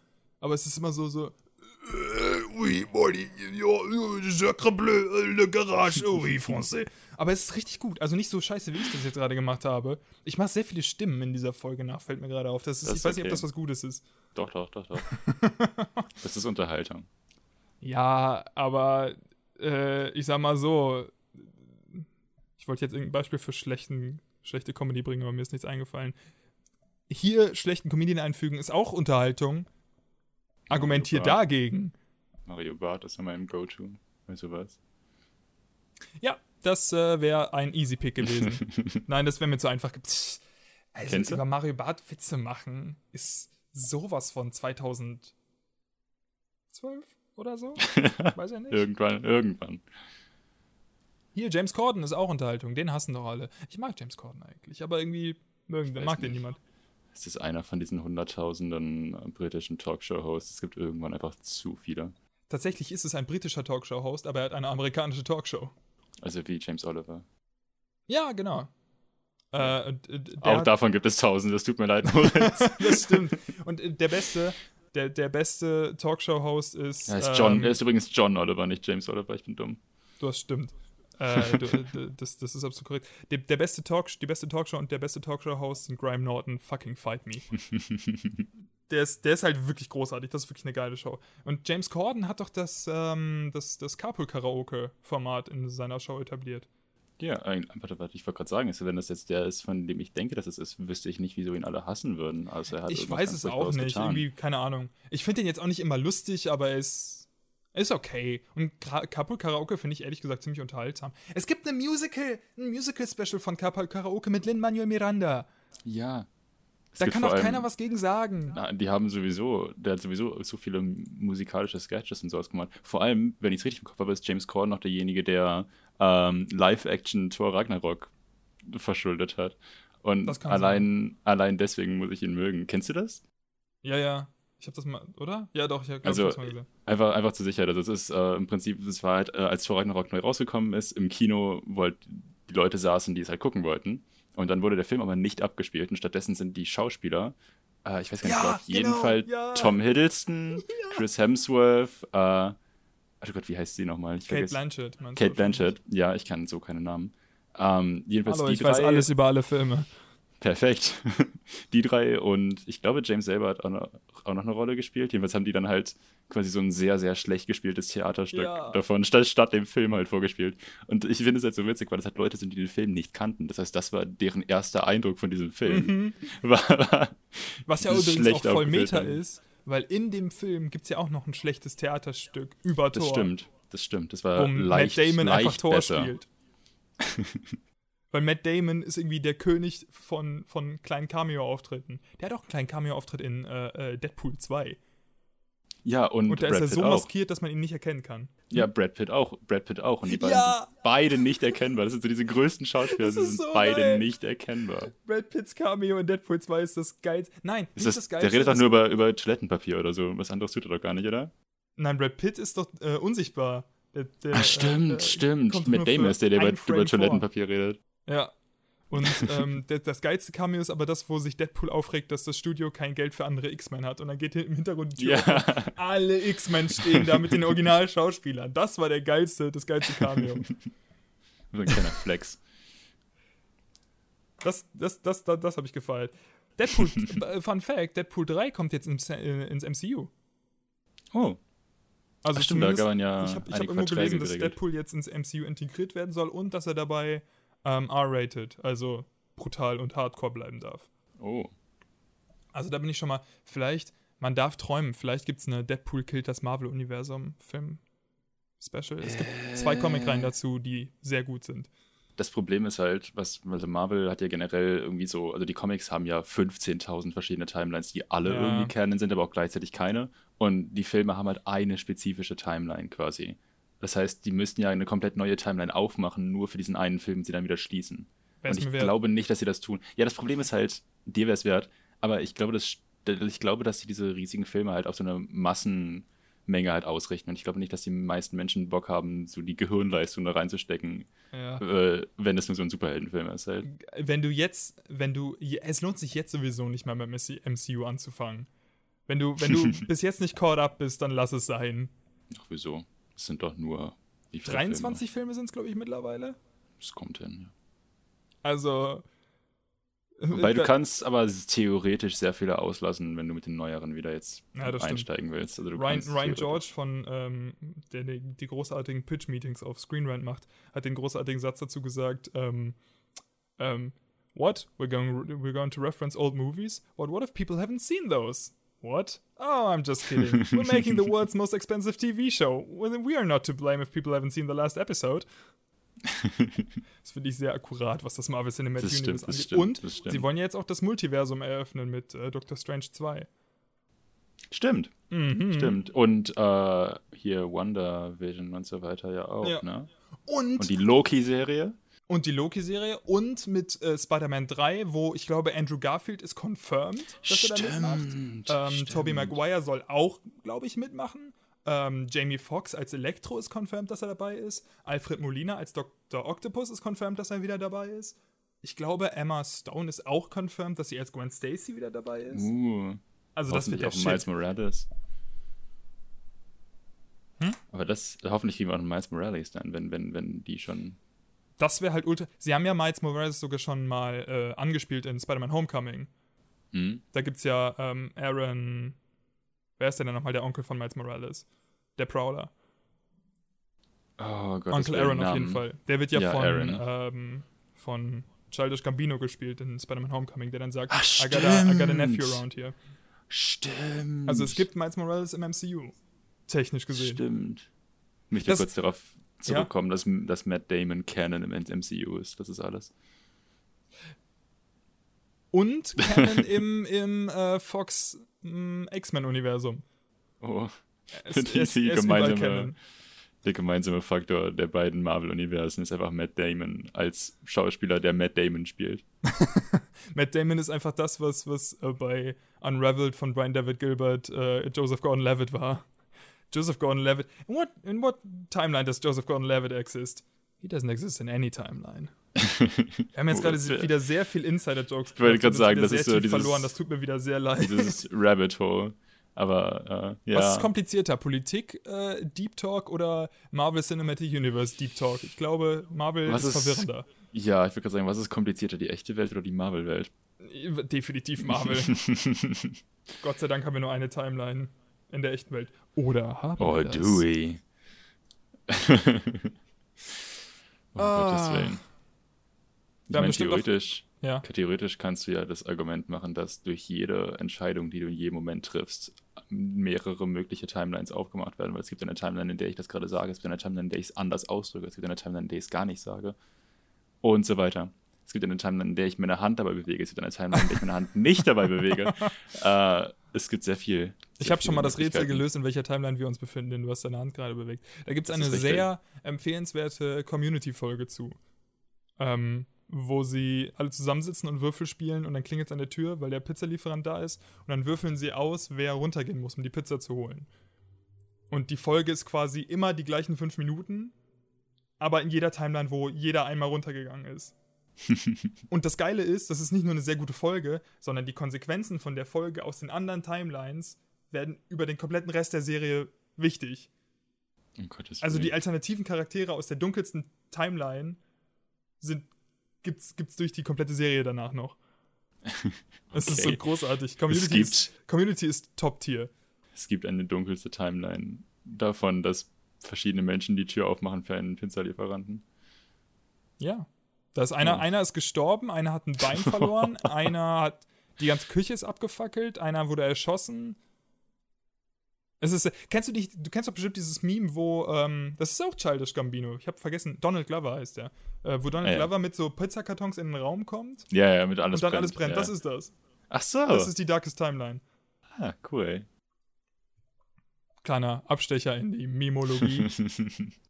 aber es ist immer so, so, äh, oui, Morty, ja, sacre bleu, euh, le garage, oh oui, français. Aber es ist richtig gut. Also nicht so scheiße, wie ich das jetzt gerade gemacht habe. Ich mache sehr viele Stimmen in dieser Folge nach, fällt mir gerade auf. Das ist, Das ich weiß nicht, ob okay. das was Gutes ist. Doch, doch, doch, doch. das ist Unterhaltung. Ja, aber äh, ich sag mal so, ich wollte jetzt irgendein Beispiel für schlechten, schlechte Comedy bringen, aber mir ist nichts eingefallen. Hier schlechten Comedian einfügen ist auch Unterhaltung. Argumentier Mario Barth. dagegen. Mario Barth ist ja mein Go-To. Weißt du was? Ja, das äh, wäre ein Easy Pick gewesen. Nein, das wäre mir zu einfach. Pff, Also Kennst über Mario Barth Witze machen ist sowas von 2012 oder so? Weiß ja nicht. irgendwann, irgendwann. Hier, James Corden ist auch Unterhaltung. Den hassen doch alle. Ich mag James Corden eigentlich, aber irgendwie mögen, mag den nicht. niemand. Es ist einer von diesen hunderttausenden äh, britischen Talkshow-Hosts. Es gibt irgendwann einfach zu viele. Tatsächlich ist es ein britischer Talkshow-Host, aber er hat eine amerikanische Talkshow. Also wie James Oliver. Ja, genau. Äh, und, äh, der Auch hat- davon gibt es tausende. Es tut mir leid, Moritz. das stimmt. Und äh, der beste, der, der beste Talkshow-Host ist. Er ist, John, ähm, er ist übrigens John Oliver, nicht James Oliver. Ich bin dumm. Du hast stimmt. Äh, das, das ist absolut korrekt. Der, der beste Talk, die beste Talkshow und der beste Talkshow-Host sind Graham Norton. Fucking fight me. der, ist, der ist halt wirklich großartig. Das ist wirklich eine geile Show. Und James Corden hat doch das, ähm, das, das Carpool-Karaoke-Format in seiner Show etabliert. Ja, ein- warte, ich wollte gerade sagen, also wenn das jetzt der ist, von dem ich denke, dass es ist, wüsste ich nicht, wieso ihn alle hassen würden. Also er hat ich weiß es auch nicht. getan. Irgendwie, keine Ahnung. Ich finde den jetzt auch nicht immer lustig, aber er ist. Ist okay. Und Carpool Karaoke finde ich ehrlich gesagt ziemlich unterhaltsam. Es gibt eine Musical, ein Musical-Special von Carpool Karaoke mit Lin-Manuel Miranda. Ja. Da kann allem- keiner was gegen sagen. Na, die haben sowieso, der hat sowieso so viele musikalische Sketches und sowas gemacht. Vor allem, wenn ich es richtig im Kopf habe, ist James Corden noch derjenige, der ähm, Live-Action Thor Ragnarok verschuldet hat. Und allein, allein deswegen muss ich ihn mögen. Kennst du das? Ja, ja. Ich habe das mal, oder? Ja, doch, ich habe Also, das mal gesehen. Einfach, einfach zur Sicherheit. Also es ist äh, im Prinzip, es war halt, äh, als Thor Ragnarok neu rausgekommen ist, im Kino, wo halt die Leute saßen, die es halt gucken wollten. Und dann wurde der Film aber nicht abgespielt und stattdessen sind die Schauspieler, äh, ich weiß gar nicht, Ja, auf jeden genau, Fall ja. Tom Hiddleston, Chris Hemsworth, äh, oh Gott, wie heißt sie nochmal? Ich Kate vergesse- Blanchett, Kate Blanchett, ja, ich kann so keine Namen. Ähm, jedenfalls Hallo, die ich drei, weiß alles über alle Filme. Perfekt. die drei und ich glaube, James selber hat auch noch, auch noch eine Rolle gespielt. Jedenfalls haben die dann halt quasi so ein sehr, sehr schlecht gespieltes Theaterstück Ja. davon statt, statt dem Film halt vorgespielt. Und ich finde es halt so witzig, weil das halt Leute sind, die den Film nicht kannten. Das heißt, das war deren erster Eindruck von diesem Film. Mhm. War, war, Was ja Das übrigens auch voll Meta ist, weil in dem Film gibt es ja auch noch ein schlechtes Theaterstück über das Thor. stimmt. Das stimmt. Das war wo leicht, Matt Damon leicht einfach Thor besser. spielt. Weil Matt Damon ist irgendwie der König von, von kleinen Cameo-Auftritten. Der hat auch einen kleinen Cameo-Auftritt in äh, äh, Deadpool 2. Ja, und, Und da Brad ist er Pitt so auch. maskiert, dass man ihn nicht erkennen kann. Ja, Brad Pitt auch. Brad Pitt auch. Und die beiden Ja. sind beide nicht erkennbar. Das sind so diese größten Schauspieler, Das die sind so beide geil. nicht erkennbar. Brad Pitts Cameo in Deadpool 2 ist das geilste. Nein, Ist das, das geilste. der redet doch nur über, über Toilettenpapier oder so. Was anderes tut er doch gar nicht, oder? Nein, Brad Pitt ist doch äh, unsichtbar. Der, der, Ach, stimmt, äh, äh, stimmt. nur Damon ist der, der über, über. Toilettenpapier redet. Ja. Und ähm, das geilste Cameo ist aber das, wo sich Deadpool aufregt, dass das Studio kein Geld für andere X-Men hat. Und dann geht im Hintergrund die Tür Ja. Alle X-Men stehen da mit den Originalschauspielern. Das war der geilste, das geilste Cameo. So ein kleiner Flex. Das, das, das, das, das habe ich gefeiert. Deadpool, äh, Fun Fact, Deadpool 3 kommt jetzt ins, äh, ins MCU. Oh, Also Ach stimmt, da zumindest- waren ja ich habe hab irgendwo gelesen, dass. Deadpool jetzt ins MCU integriert werden soll und dass er dabei ähm, R-rated, also brutal und hardcore bleiben darf. Oh. Also da bin ich schon mal, vielleicht, man darf träumen, vielleicht gibt es eine Deadpool killt das Marvel-Universum Film Special. Es gibt zwei Comicreihen dazu, die sehr gut sind. Das Problem ist halt, was, also Marvel hat ja generell irgendwie so, also die Comics haben ja 15.000 verschiedene Timelines, die alle Ja. irgendwie Canon sind, aber auch gleichzeitig keine. Und die Filme haben halt eine spezifische Timeline quasi. Das heißt, die müssten ja eine komplett neue Timeline aufmachen, nur für diesen einen Film, sie dann wieder schließen. Wär's Und ich wert. glaube nicht, dass sie das tun. Ja, das Problem ist halt, dir wäre es wert, aber ich glaube, dass, ich glaube, dass sie diese riesigen Filme halt auf so eine Massenmenge halt ausrichten. Und ich glaube nicht, dass die meisten Menschen Bock haben, so die Gehirnleistung da reinzustecken, Ja. äh, wenn es nur so ein Superheldenfilm ist. Halt. Wenn du jetzt, wenn du, es lohnt sich jetzt sowieso nicht mehr mit MCU anzufangen. Wenn du, wenn du bis jetzt nicht caught up bist, dann lass es sein. Ach, wieso? Es sind doch nur wie viele 23 Filme sind es, glaube ich, mittlerweile. Filme? Das kommt hin. Ja. Also. Wobei du kannst aber theoretisch sehr viele auslassen, wenn du mit den neueren wieder jetzt Ja, das stimmt. einsteigen willst. Also du Ryan, Ryan George von ähm, der, die großartigen Pitch-Meetings auf Screen Rant macht, hat den großartigen Satz dazu gesagt, ähm, ähm, What? We're going, we're going to reference old movies? What, what if people haven't seen those? What? Oh, I'm just kidding. We're making the world's most expensive TV show. Well, then We are not to blame if people haven't seen the last episode. Das finde ich sehr akkurat, was das Marvel Cinematic Das Universe angeht. stimmt, Und sie wollen ja jetzt auch das Multiversum eröffnen mit äh, Doctor Strange 2. Stimmt, Mhm. stimmt. Und äh, hier Wonder Vision und so weiter ja auch, Ja. ne? Und, Und die Loki-Serie? Und die Loki-Serie und mit äh, Spider-Man 3, wo ich glaube, Andrew Garfield ist confirmed, dass er da mitmacht. Ähm, stimmt. Tobey Maguire soll auch, glaube ich, mitmachen. Ähm, Jamie Foxx als Elektro ist confirmed, dass er dabei ist. Alfred Molina als Dr. Octopus ist confirmed, dass er wieder dabei ist. Ich glaube, Emma Stone ist auch confirmed, dass sie als Gwen Stacy wieder dabei ist. Uh, also das wird der auch Shit. Miles Morales. Hm? Aber das, hoffentlich kriegen wir auch Miles Morales dann, wenn, wenn, wenn die schon. Das wäre halt ultra. Sie haben ja Miles Morales sogar schon mal äh, angespielt in Spider-Man Homecoming. Hm? Da gibt's ja ähm, Aaron. Wer ist denn dann nochmal der Onkel von Miles Morales? Der Prowler. Oh Gott. Onkel Aaron auf jeden Fall. Der wird ja, Ja, von, Aaron. ähm, von Childish Gambino gespielt in Spider-Man Homecoming, der dann sagt, Ach, I, got a, I got a stimmt. nephew around here. Stimmt. Also es gibt Miles Morales im MCU. Technisch gesehen. Stimmt. Ich möchte Das- kurz darauf zurückkommen, dass, dass Matt Damon Canon im MCU ist. Das ist alles. Und Canon im, im äh, Fox mm, X-Men-Universum. Oh. Es- Die- die es gemeinsame- der gemeinsame Faktor der beiden Marvel-Universen ist einfach Matt Damon als Schauspieler, der Matt Damon spielt. Matt Damon ist einfach das, was, was äh, bei Unraveled von Brian David Gilbert äh, Joseph Gordon-Levitt war. Joseph Gordon-Levitt. In what, in what timeline does Joseph Gordon-Levitt exist? He doesn't exist in any timeline. Wir haben jetzt gerade wieder sehr viel Insider-Jokes Ich wollte gerade sagen, das ist so dieses, verloren. Das tut mir wieder sehr leid. dieses Rabbit Hole. Aber äh, ja. Was ist komplizierter? Politik, äh, Deep Talk oder Marvel Cinematic Universe Deep Talk? Ich glaube, Marvel Was ist, ist- verwirrender. ja, ich würde gerade sagen, was ist komplizierter, die echte Welt oder die Marvel-Welt? Definitiv Marvel. Gott sei Dank haben wir nur eine Timeline in der echten Welt. Oder haben oh, wir das? Dewey. um Ah. Gottes Willen. Ich meine, bestimmt auch- theoretisch, Ja. theoretisch kannst du ja das Argument machen, dass durch jede Entscheidung, die du in jedem Moment triffst, mehrere mögliche Timelines aufgemacht werden, weil es gibt eine Timeline, in der ich das gerade sage, es gibt eine Timeline, in der ich es anders ausdrücke, es gibt eine Timeline, in der ich es gar nicht sage und so weiter. Es gibt eine Timeline, in der ich meine Hand dabei bewege, es gibt eine Timeline, in der ich meine Hand nicht dabei bewege. Äh, es gibt sehr viel. Ich sehr habe schon mal das Rätsel gelöst, in welcher Timeline wir uns befinden, denn du hast deine Hand gerade bewegt. Da gibt es eine sehr empfehlenswerte Community-Folge zu, ähm, wo sie alle zusammensitzen und Würfel spielen und dann klingelt es an der Tür, weil der Pizzalieferant da ist und dann würfeln sie aus, wer runtergehen muss, um die Pizza zu holen. Und die Folge ist quasi immer die gleichen fünf Minuten, aber in jeder Timeline, wo jeder einmal runtergegangen ist. Und das Geile ist, das ist nicht nur eine sehr gute Folge, sondern die Konsequenzen von der Folge aus den anderen Timelines werden über den kompletten Rest der Serie wichtig. Um Gottes Also die Willen. alternativen Charaktere aus der dunkelsten Timeline sind gibt's, gibt's durch die komplette Serie danach noch. Es ist so Okay. großartig. es Community gibt, ist, Community ist Top-Tier. es gibt eine dunkelste Timeline davon, dass verschiedene Menschen die Tür aufmachen für einen Pizzalieferanten. Ja. Da ist einer, Ja. einer ist gestorben, einer hat ein Bein verloren, einer hat die ganze Küche ist abgefackelt, einer wurde erschossen. Es ist, kennst du dich, du kennst doch bestimmt dieses Meme, wo, ähm, das ist auch Childish Gambino, ich habe vergessen, Donald Glover heißt der, äh, wo Donald ja. Glover mit so Pizzakartons in den Raum kommt Ja, ja, mit alles und dann brennt. alles brennt. Ja. Das ist das. Ach so. Das ist die Darkest Timeline. ah, cool. Kleiner Abstecher in die Mimologie.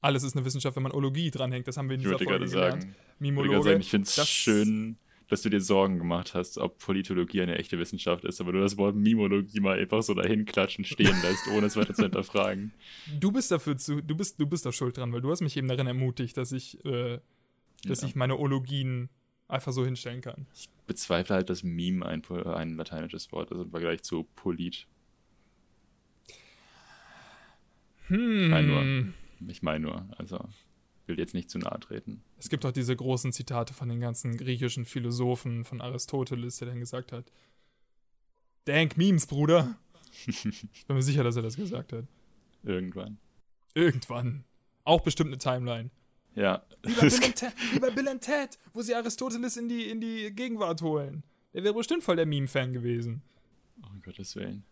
Alles ist eine Wissenschaft, wenn man Ologie dranhängt. Das haben wir in ich dieser würde Folge gerade gelernt. sagen, ich, Mimologe. gerade sagen, ich finde es das- schön, dass du dir Sorgen gemacht hast, ob Politologie eine echte Wissenschaft ist, aber du das Wort Mimologie mal einfach so dahin klatschen stehen lässt, ohne es weiter zu hinterfragen. Du bist dafür zu, du bist, du bist da schuld dran, weil du hast mich eben darin ermutigt, dass ich, äh, dass Ja. ich meine Ologien einfach so hinstellen kann. bezweifle halt, dass Meme ein, ein lateinisches Wort ist im Vergleich zu Polit. Hm. meine nur. Ich meine nur, also will jetzt nicht zu nahe treten. Es gibt auch diese großen Zitate von den ganzen griechischen Philosophen, von Aristoteles, der dann gesagt hat: Dank Memes, Bruder. ich bin mir sicher, dass er das gesagt hat. Irgendwann. Irgendwann. Auch bestimmt eine Timeline. Ja. Wie bei, Bill and Ted, wie bei Bill and Ted, wo sie Aristoteles in die, in die Gegenwart holen. Der wäre bestimmt voll der Meme-Fan gewesen. Oh Gottes Willen.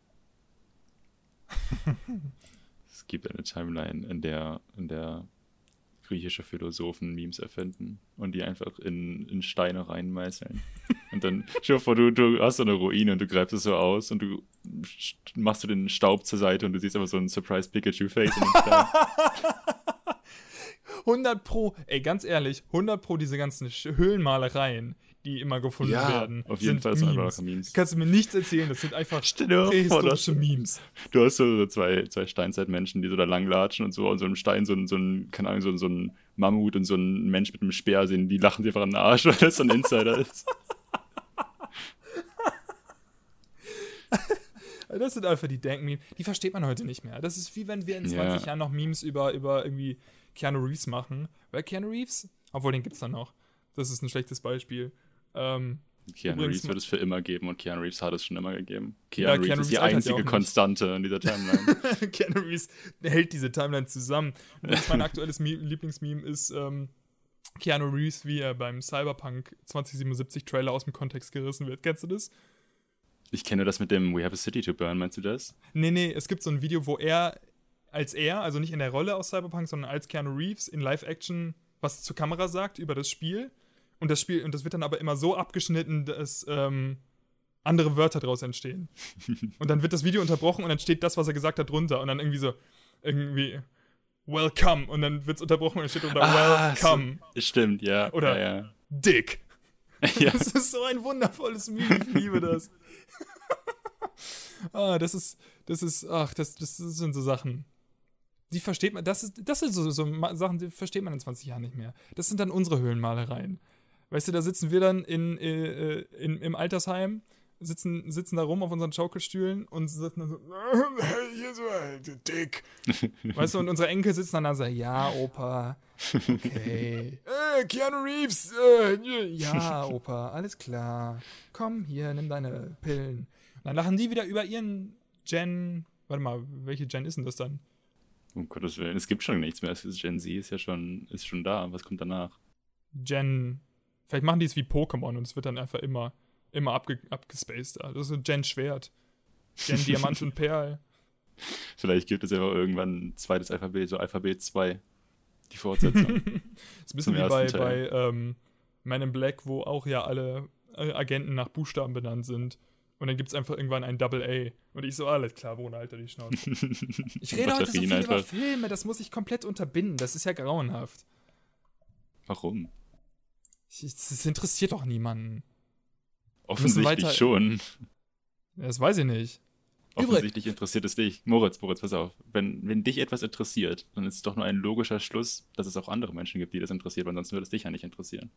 es gibt eine Timeline, in der, in der griechische Philosophen Memes erfinden und die einfach in, in Steine reinmeißeln. Und dann, stell dir vor, du, du hast so eine Ruine und du greifst es so aus und du machst du den Staub zur Seite und du siehst aber so ein Surprise Pikachu-Face in den Stein. 100 Pro, ey, ganz ehrlich, 100 Pro diese ganzen Höhlenmalereien, die immer gefunden Ja, werden. auf jeden Fall sind Memes. einfach Memes. Kannst du mir nichts erzählen, das sind einfach vor, prähistorische Memes. du hast so zwei, zwei Steinzeitmenschen, die so da langlatschen und so an so einem Stein so ein, so ein keine Ahnung, so, so ein Mammut und so ein Mensch mit einem Speer sehen, die lachen sich einfach an den Arsch, weil das so ein Insider ist. Das sind einfach die Denk-Memes. Die versteht man heute nicht mehr. Das ist wie wenn wir in 20 Ja. Jahren noch Memes über, über irgendwie Keanu Reeves machen. Weil Keanu Reeves, obwohl den gibt's dann noch. Das ist ein schlechtes Beispiel. Ähm, Keanu Reeves wird es für immer geben und Keanu Reeves hat es schon immer gegeben. Ja, Keanu Reeves Keanu ist die Reeves altert ja einzige. Konstante in dieser Timeline. Keanu Reeves hält diese Timeline zusammen. Übrigens, mein aktuelles Me Lieblingsmeme ist ähm, Keanu Reeves, wie er beim Cyberpunk 2077 Trailer aus dem Kontext gerissen wird. Kennst du das? ich kenne das mit dem We Have a City to Burn, meinst du das? Nee, nee, es gibt so ein Video, wo er als er, also nicht in der Rolle aus Cyberpunk, sondern als Keanu Reeves in Live-Action was zur Kamera sagt über das Spiel. Und das Spiel, und das wird dann aber immer so abgeschnitten, dass ähm, andere Wörter daraus entstehen. und dann wird das Video unterbrochen und dann steht das, was er gesagt hat, drunter. Und dann irgendwie so, irgendwie Welcome und dann wird's unterbrochen und dann steht unter Ah, Welcome. So, stimmt, ja. Oder- ja, Dick. ja. ja. Das ist so ein wundervolles Meme, ich liebe das. ah, das ist, das ist, ach, das, das sind so Sachen. Die versteht man, das, ist, das sind so, so Sachen, die versteht man in 20 Jahren nicht mehr. Das sind dann unsere Höhlenmalereien. Weißt du, da sitzen wir dann in, äh, äh, in, im Altersheim, sitzen, sitzen da rum auf unseren Schaukelstühlen und sitzen dann so, hey, hier so, äh, dick. weißt du, und unsere Enkel sitzen dann da und sagen, ja, Opa, okay. äh, Keanu Reeves, äh, ja, Opa, alles klar. Komm, hier, nimm deine Pillen. Und dann lachen die wieder über ihren Gen, warte mal, welche Gen ist denn das dann? Um Gottes Willen, es gibt schon nichts mehr. Es ist Gen Z ist ja schon, ist schon da. Was kommt danach? Gen, vielleicht machen die es wie Pokémon und es wird dann einfach immer, immer abge, abgespaced. Das ist so Gen Schwert. Gen Diamant und Perl. Vielleicht gibt es ja auch irgendwann ein zweites Alphabet, so Alphabet 2. Die Fortsetzung. ist ein bisschen wie bei, bei ähm, Man in Black, wo auch ja alle äh, Agenten nach Buchstaben benannt sind. Und dann gibt es einfach irgendwann ein Double A. Und ich so, alles klar, wohne Alter, die Schnauze. Ich rede heute so viel Batterien über einfach. Filme, das muss ich komplett unterbinden. Das ist ja grauenhaft. Warum? Das interessiert doch niemanden. Offensichtlich schon. Das weiß ich nicht. Übrig- Offensichtlich interessiert es dich. Moritz, Moritz, pass auf. Wenn, wenn dich etwas interessiert, dann ist es doch nur ein logischer Schluss, dass es auch andere Menschen gibt, die das interessiert, weil sonst würde es dich ja nicht interessieren.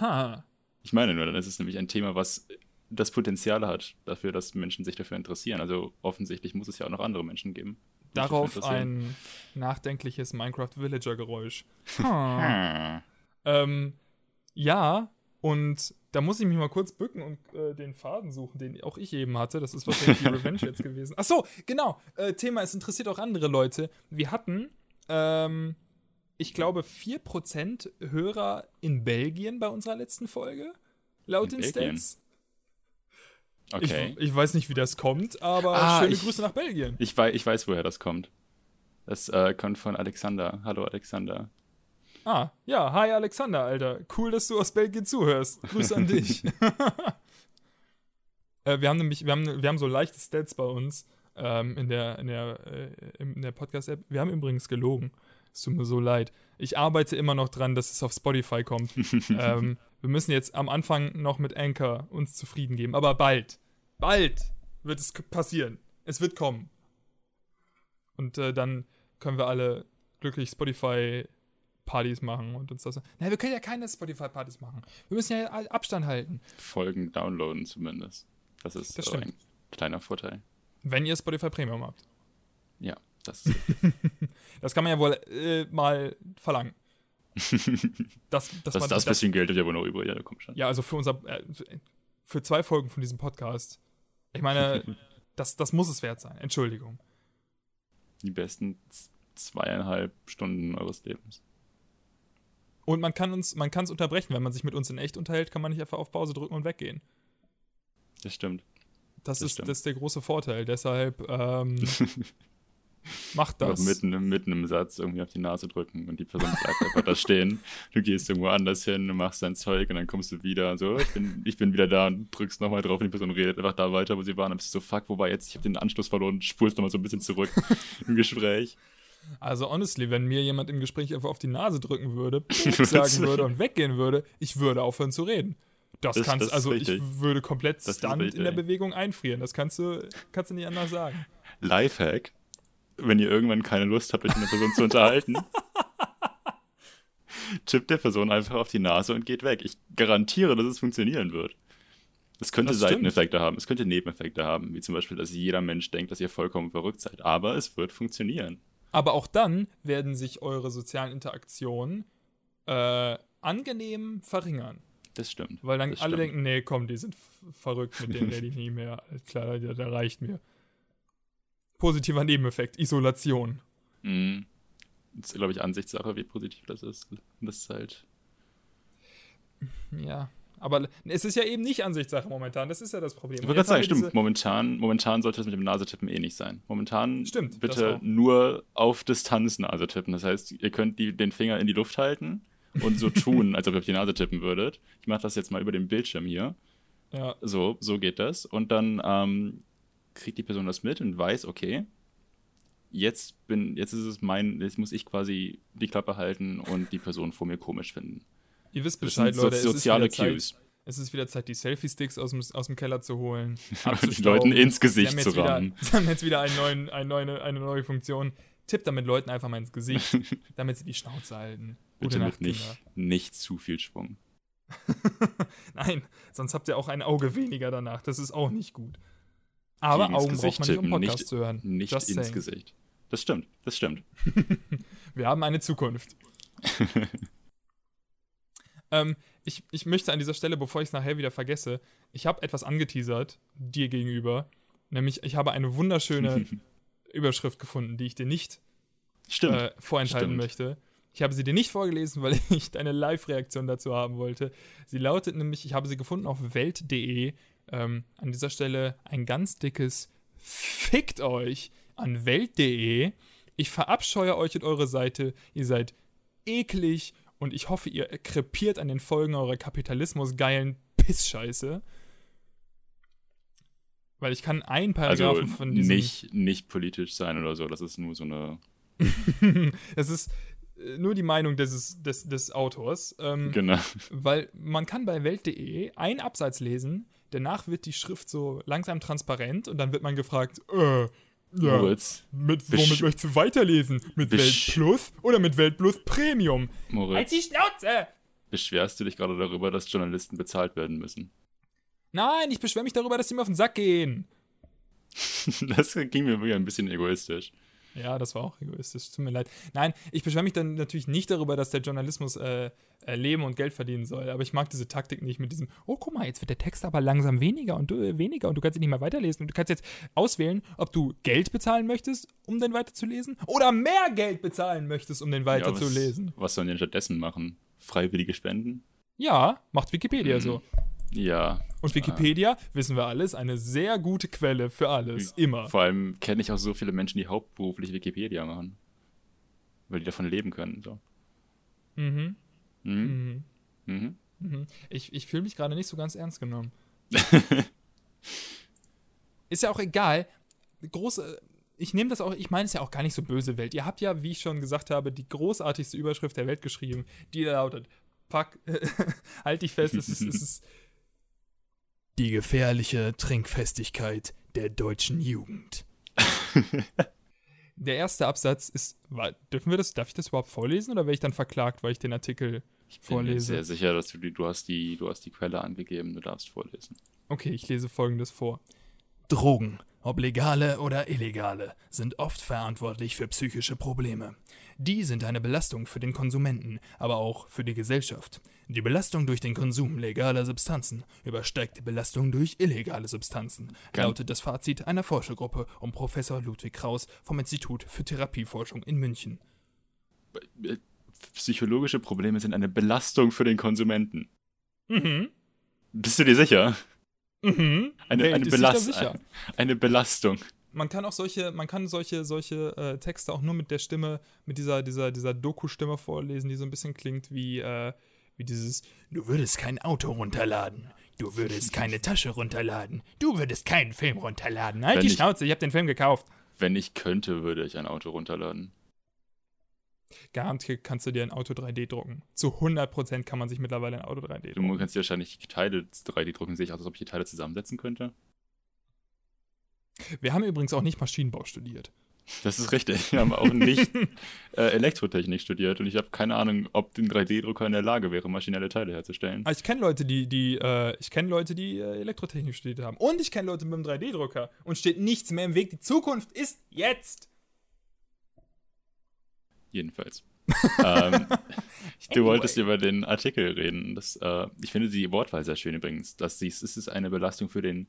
Ha. Ich meine nur, dann ist es nämlich ein Thema, was das Potenzial hat dafür, dass Menschen sich dafür interessieren. Also offensichtlich muss es ja auch noch andere Menschen geben. Darauf ein nachdenkliches Minecraft-Villager-Geräusch. Hm. ähm, ja, und da muss ich mich mal kurz bücken und äh, den Faden suchen, den auch ich eben hatte. Das ist wahrscheinlich die Revenge jetzt gewesen. Ach so, genau. Äh, Thema, es interessiert auch andere Leute. Wir hatten, ähm, ich glaube, 4% Hörer in Belgien bei unserer letzten Folge. Laut In den Belgien? Stats. Okay. Ich, ich weiß nicht, wie das kommt, aber Ah, schöne ich- Grüße nach Belgien. Ich, wei ich weiß, woher das kommt. Das äh, kommt von Alexander. Hallo Alexander. Ah, ja, hi Alexander, Alter. Cool, dass du aus Belgien zuhörst. Grüße an dich. äh, wir haben nämlich, wir haben, wir haben so leichte Stats bei uns ähm, in der, in der, äh, in der Podcast-App. Wir haben übrigens gelogen. Es tut mir so leid. Ich arbeite immer noch dran, dass es auf Spotify kommt. ähm, wir müssen jetzt am Anfang noch mit Anchor uns zufrieden geben. Aber bald, bald wird es passieren. Es wird kommen. Und äh, dann können wir alle glücklich Spotify-Partys machen und uns das. Nein, wir können ja keine Spotify-Partys machen. Wir müssen ja Abstand halten. Folgen downloaden zumindest. Das ist Das ein kleiner Vorteil. Wenn ihr Spotify Premium habt. Ja, das Das kann man ja wohl äh, mal verlangen. Das, das, man das bisschen Geld ist ja wohl noch übrig. Ja, da kommt schon. Ja, also für unser, äh, für zwei Folgen von diesem Podcast. Ich meine, das, das muss es wert sein. Entschuldigung. Die besten zweieinhalb Stunden eures Lebens. Und man kann uns, man kann es unterbrechen, wenn man sich mit uns in echt unterhält, kann man nicht einfach auf Pause drücken und weggehen. Das stimmt. Das, Das ist, stimmt. das ist der große Vorteil. Deshalb ähm, Einfach das. mitten, im- mitten im Satz irgendwie auf die Nase drücken und die Person bleibt einfach da stehen. Du gehst irgendwo anders hin, du machst dein Zeug und dann kommst du wieder. So, ich bin, ich bin wieder da und drückst nochmal drauf und die Person redet einfach da weiter, wo sie waren. Dann bist du so, fuck, wo war jetzt? Ich habe den Anschluss verloren und spulst nochmal so ein bisschen zurück im Gespräch. Also honestly, wenn mir jemand im Gespräch einfach auf die Nase drücken würde, sagen würde und weggehen würde, ich würde aufhören zu reden. Das, Das- kannst das ist also richtig. ich würde komplett stunned in der Bewegung einfrieren. Das kannst du kannst du nicht anders sagen. Lifehack, wenn ihr irgendwann keine Lust habt, euch mit einer Person zu unterhalten, tippt der Person einfach auf die Nase und geht weg. Ich garantiere, dass es funktionieren wird. Es könnte Das stimmt. Seiteneffekte haben, es könnte Nebeneffekte haben, wie zum Beispiel, dass jeder Mensch denkt, dass ihr vollkommen verrückt seid. Aber es wird funktionieren. Aber auch dann werden sich eure sozialen Interaktionen äh, angenehm verringern. Das stimmt. Weil dann alle stimmt. denken, nee, komm, die sind verrückt, mit denen rede ich nie mehr. Klar, der, der reicht mir. Positiver Nebeneffekt, Isolation. Mhm. Das ist, glaube ich, Ansichtssache, wie positiv das ist. Das ist halt. Ja. Aber es ist ja eben nicht Ansichtssache momentan, das ist ja das Problem. Ich jetzt sagen, stimmt. Momentan, momentan sollte das mit dem Nasetippen eh nicht sein. Momentan Stimmt, bitte nur auf Distanz Nase tippen. Das heißt, ihr könnt die, den Finger in die Luft halten und so tun, als ob ihr auf die Nase tippen würdet. Ich mache das jetzt mal über den Bildschirm hier. ja, So, so geht das. Und dann ähm, kriegt die Person das mit und weiß, okay, jetzt bin, jetzt ist es mein, jetzt muss ich quasi die Klappe halten und die Person vor mir komisch finden. Ihr wisst Bescheid, so, Leute. soziale es ist wieder Cues. Zeit, es ist wieder Zeit, die Selfie-Sticks aus dem, aus dem Keller zu holen. Den abzustauben. Leuten ins Gesicht zu rammen. Sie haben jetzt wieder einen neuen, eine, neue, eine neue Funktion. Tippt damit Leuten einfach mal ins Gesicht, damit sie die Schnauze halten. Gute Bitte Nacht, nicht, Kinder. nicht zu viel Schwung. Nein, sonst habt ihr auch ein Auge weniger danach. Das ist auch nicht gut. Aber ins Augen Gesicht braucht man nicht, um Podcast nicht- zu hören. Nicht Just ins saying. Gesicht. Das stimmt, das stimmt. Wir haben eine Zukunft. ähm, ich, ich möchte an dieser Stelle, bevor ich es nachher wieder vergesse, ich habe etwas angeteasert dir gegenüber. Nämlich, ich habe eine wunderschöne Überschrift gefunden, die ich dir nicht äh, vorenthalten stimmt. möchte. Ich habe sie dir nicht vorgelesen, weil ich deine Live-Reaktion dazu haben wollte. Sie lautet nämlich, ich habe sie gefunden auf welt.de. Ähm, an dieser Stelle ein ganz dickes Fickt euch an welt.de. Ich verabscheue euch und eure Seite. Ihr seid eklig und ich hoffe, ihr krepiert an den Folgen eurer kapitalismusgeilen Pissscheiße. Weil ich kann einen also Paragraphen von diesem... nicht, nicht politisch sein oder so. Das ist nur so eine. das ist äh, nur die Meinung des, des, des Autors. Ähm, Genau. weil man kann bei Welt.de einen Absatz lesen, danach wird die Schrift so langsam transparent und dann wird man gefragt, äh, ja, Moritz, mit, besch- womit möchtest du weiterlesen? Mit Welt besch- Plus oder mit Welt Plus Premium? Halt Moritz, die Schnauze! beschwerst du dich gerade darüber, dass Journalisten bezahlt werden müssen? Nein, ich beschwere mich darüber, dass die mir auf den Sack gehen. Das ging mir wieder ein bisschen egoistisch. Ja, das war auch egoistisch, tut mir leid. Nein, ich beschwere mich dann natürlich nicht darüber, dass der Journalismus äh, äh, leben und Geld verdienen soll, aber ich mag diese Taktik nicht mit diesem, oh guck mal, jetzt wird der Text aber langsam weniger und du, äh, weniger und du kannst ihn nicht mehr weiterlesen und du kannst jetzt auswählen, ob du Geld bezahlen möchtest, um den weiterzulesen oder mehr Geld bezahlen möchtest, um den Ja, weiterzulesen. was, was sollen die denn stattdessen machen? Freiwillige Spenden? Ja, macht Wikipedia Mhm. so. Ja. Und Wikipedia, wissen wir alles, eine sehr gute Quelle für alles, immer. Vor allem kenne ich auch so viele Menschen, die hauptberuflich Wikipedia machen. Weil die davon leben können. So. Mhm. Mhm. Mhm. Mhm. Mhm. Ich, ich fühle mich gerade nicht so ganz ernst genommen. Ist ja auch egal. Große. Ich nehme das auch, ich meine es ja auch gar nicht so böse Welt. Ihr habt ja, wie ich schon gesagt habe, die großartigste Überschrift der Welt geschrieben, die lautet: Pack, halt dich fest, es ist, es ist die gefährliche Trinkfestigkeit der deutschen Jugend. der erste Absatz ist, war, dürfen wir das, darf ich das überhaupt vorlesen oder werde ich dann verklagt, weil ich den Artikel Ich bin mir vorlese? sehr sicher, dass du die, du hast die, du hast die Quelle angegeben, du darfst vorlesen. Okay, ich lese folgendes vor. Drogen, ob legale oder illegale, sind oft verantwortlich für psychische Probleme. Die sind eine Belastung für den Konsumenten, aber auch für die Gesellschaft. Die Belastung durch den Konsum legaler Substanzen übersteigt die Belastung durch illegale Substanzen, Kann- lautet das Fazit einer Forschergruppe um Professor Ludwig Kraus vom Institut für Therapieforschung in München. Psychologische Probleme sind eine Belastung für den Konsumenten. Mhm. Bist du dir sicher? Mhm. Eine, Welt eine, Belast sicher. eine Belastung. Man kann auch solche, man kann solche, solche äh, Texte auch nur mit der Stimme, mit dieser, dieser, dieser Doku-Stimme vorlesen, die so ein bisschen klingt wie, äh, wie dieses Du würdest kein Auto runterladen. Du würdest keine Tasche runterladen. Du würdest keinen Film runterladen. Halt Wenn die ich- Schnauze, ich hab den Film gekauft. Wenn ich könnte, würde ich ein Auto runterladen. Garantiert kannst du dir ein Auto 3D drucken. Zu 100% kann man sich mittlerweile ein Auto 3D Du drucken. kannst dir wahrscheinlich Teile 3D drucken, sehe ich aus, als ob ich die Teile zusammensetzen könnte. Wir haben übrigens auch nicht Maschinenbau studiert. Das ist richtig. Wir haben auch nicht äh, Elektrotechnik studiert und ich habe keine Ahnung, ob ein 3D-Drucker in der Lage wäre, maschinelle Teile herzustellen. Aber ich kenne Leute, die, die, äh, ich kenne Leute, die äh, Elektrotechnik studiert haben. Und ich kenne Leute mit einem 3D-Drucker. Und steht nichts mehr im Weg. Die Zukunft ist jetzt. Jedenfalls. ähm, du wolltest über den Artikel reden. Das, äh, ich finde die Wortwahl sehr schön übrigens. Dass dies, es ist eine Belastung für den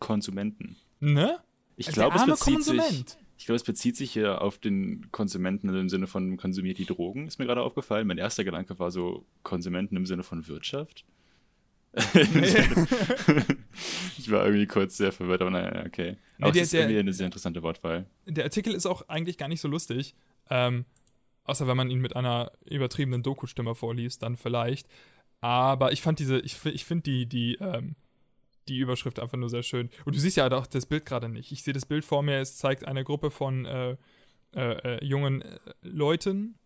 Konsumenten. Ne? Ich glaube, es bezieht sich. Konsument. Ich glaube, es bezieht sich hier auf den Konsumenten im Sinne von konsumiert die Drogen, ist mir gerade aufgefallen. Mein erster Gedanke war so Konsumenten im Sinne von Wirtschaft. ich war irgendwie kurz sehr verwirrt, aber naja, okay. Nee, Aber der- es ist der- irgendwie eine sehr interessante Wortwahl. Der Artikel ist auch eigentlich gar nicht so lustig. Ähm, außer wenn man ihn mit einer übertriebenen Doku-Stimme vorliest, dann vielleicht. Aber ich fand diese, ich, ich finde die, die, ähm, die Überschrift einfach nur sehr schön. Und du siehst ja auch das Bild gerade nicht. Ich sehe das Bild vor mir, es zeigt eine Gruppe von äh, äh, äh jungen äh, Leuten,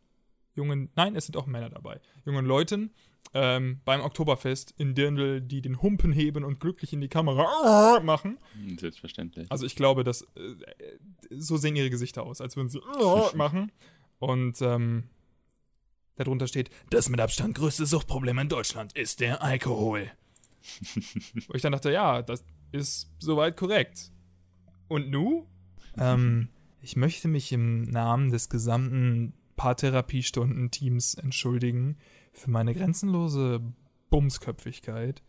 jungen, nein, es sind auch Männer dabei, jungen Leuten ähm, beim Oktoberfest in Dirndl, die den Humpen heben und glücklich in die Kamera machen. Hm, selbstverständlich. Also ich glaube, dass äh, so sehen ihre Gesichter aus, als würden sie machen. Und ähm, darunter steht, das mit Abstand größte Suchtproblem in Deutschland ist der Alkohol. Wo ich dann dachte, ja, das ist soweit korrekt. Und nu? Ähm, ich möchte mich im Namen des gesamten Paartherapiestunden-Teams entschuldigen für meine grenzenlose Bumsköpfigkeit.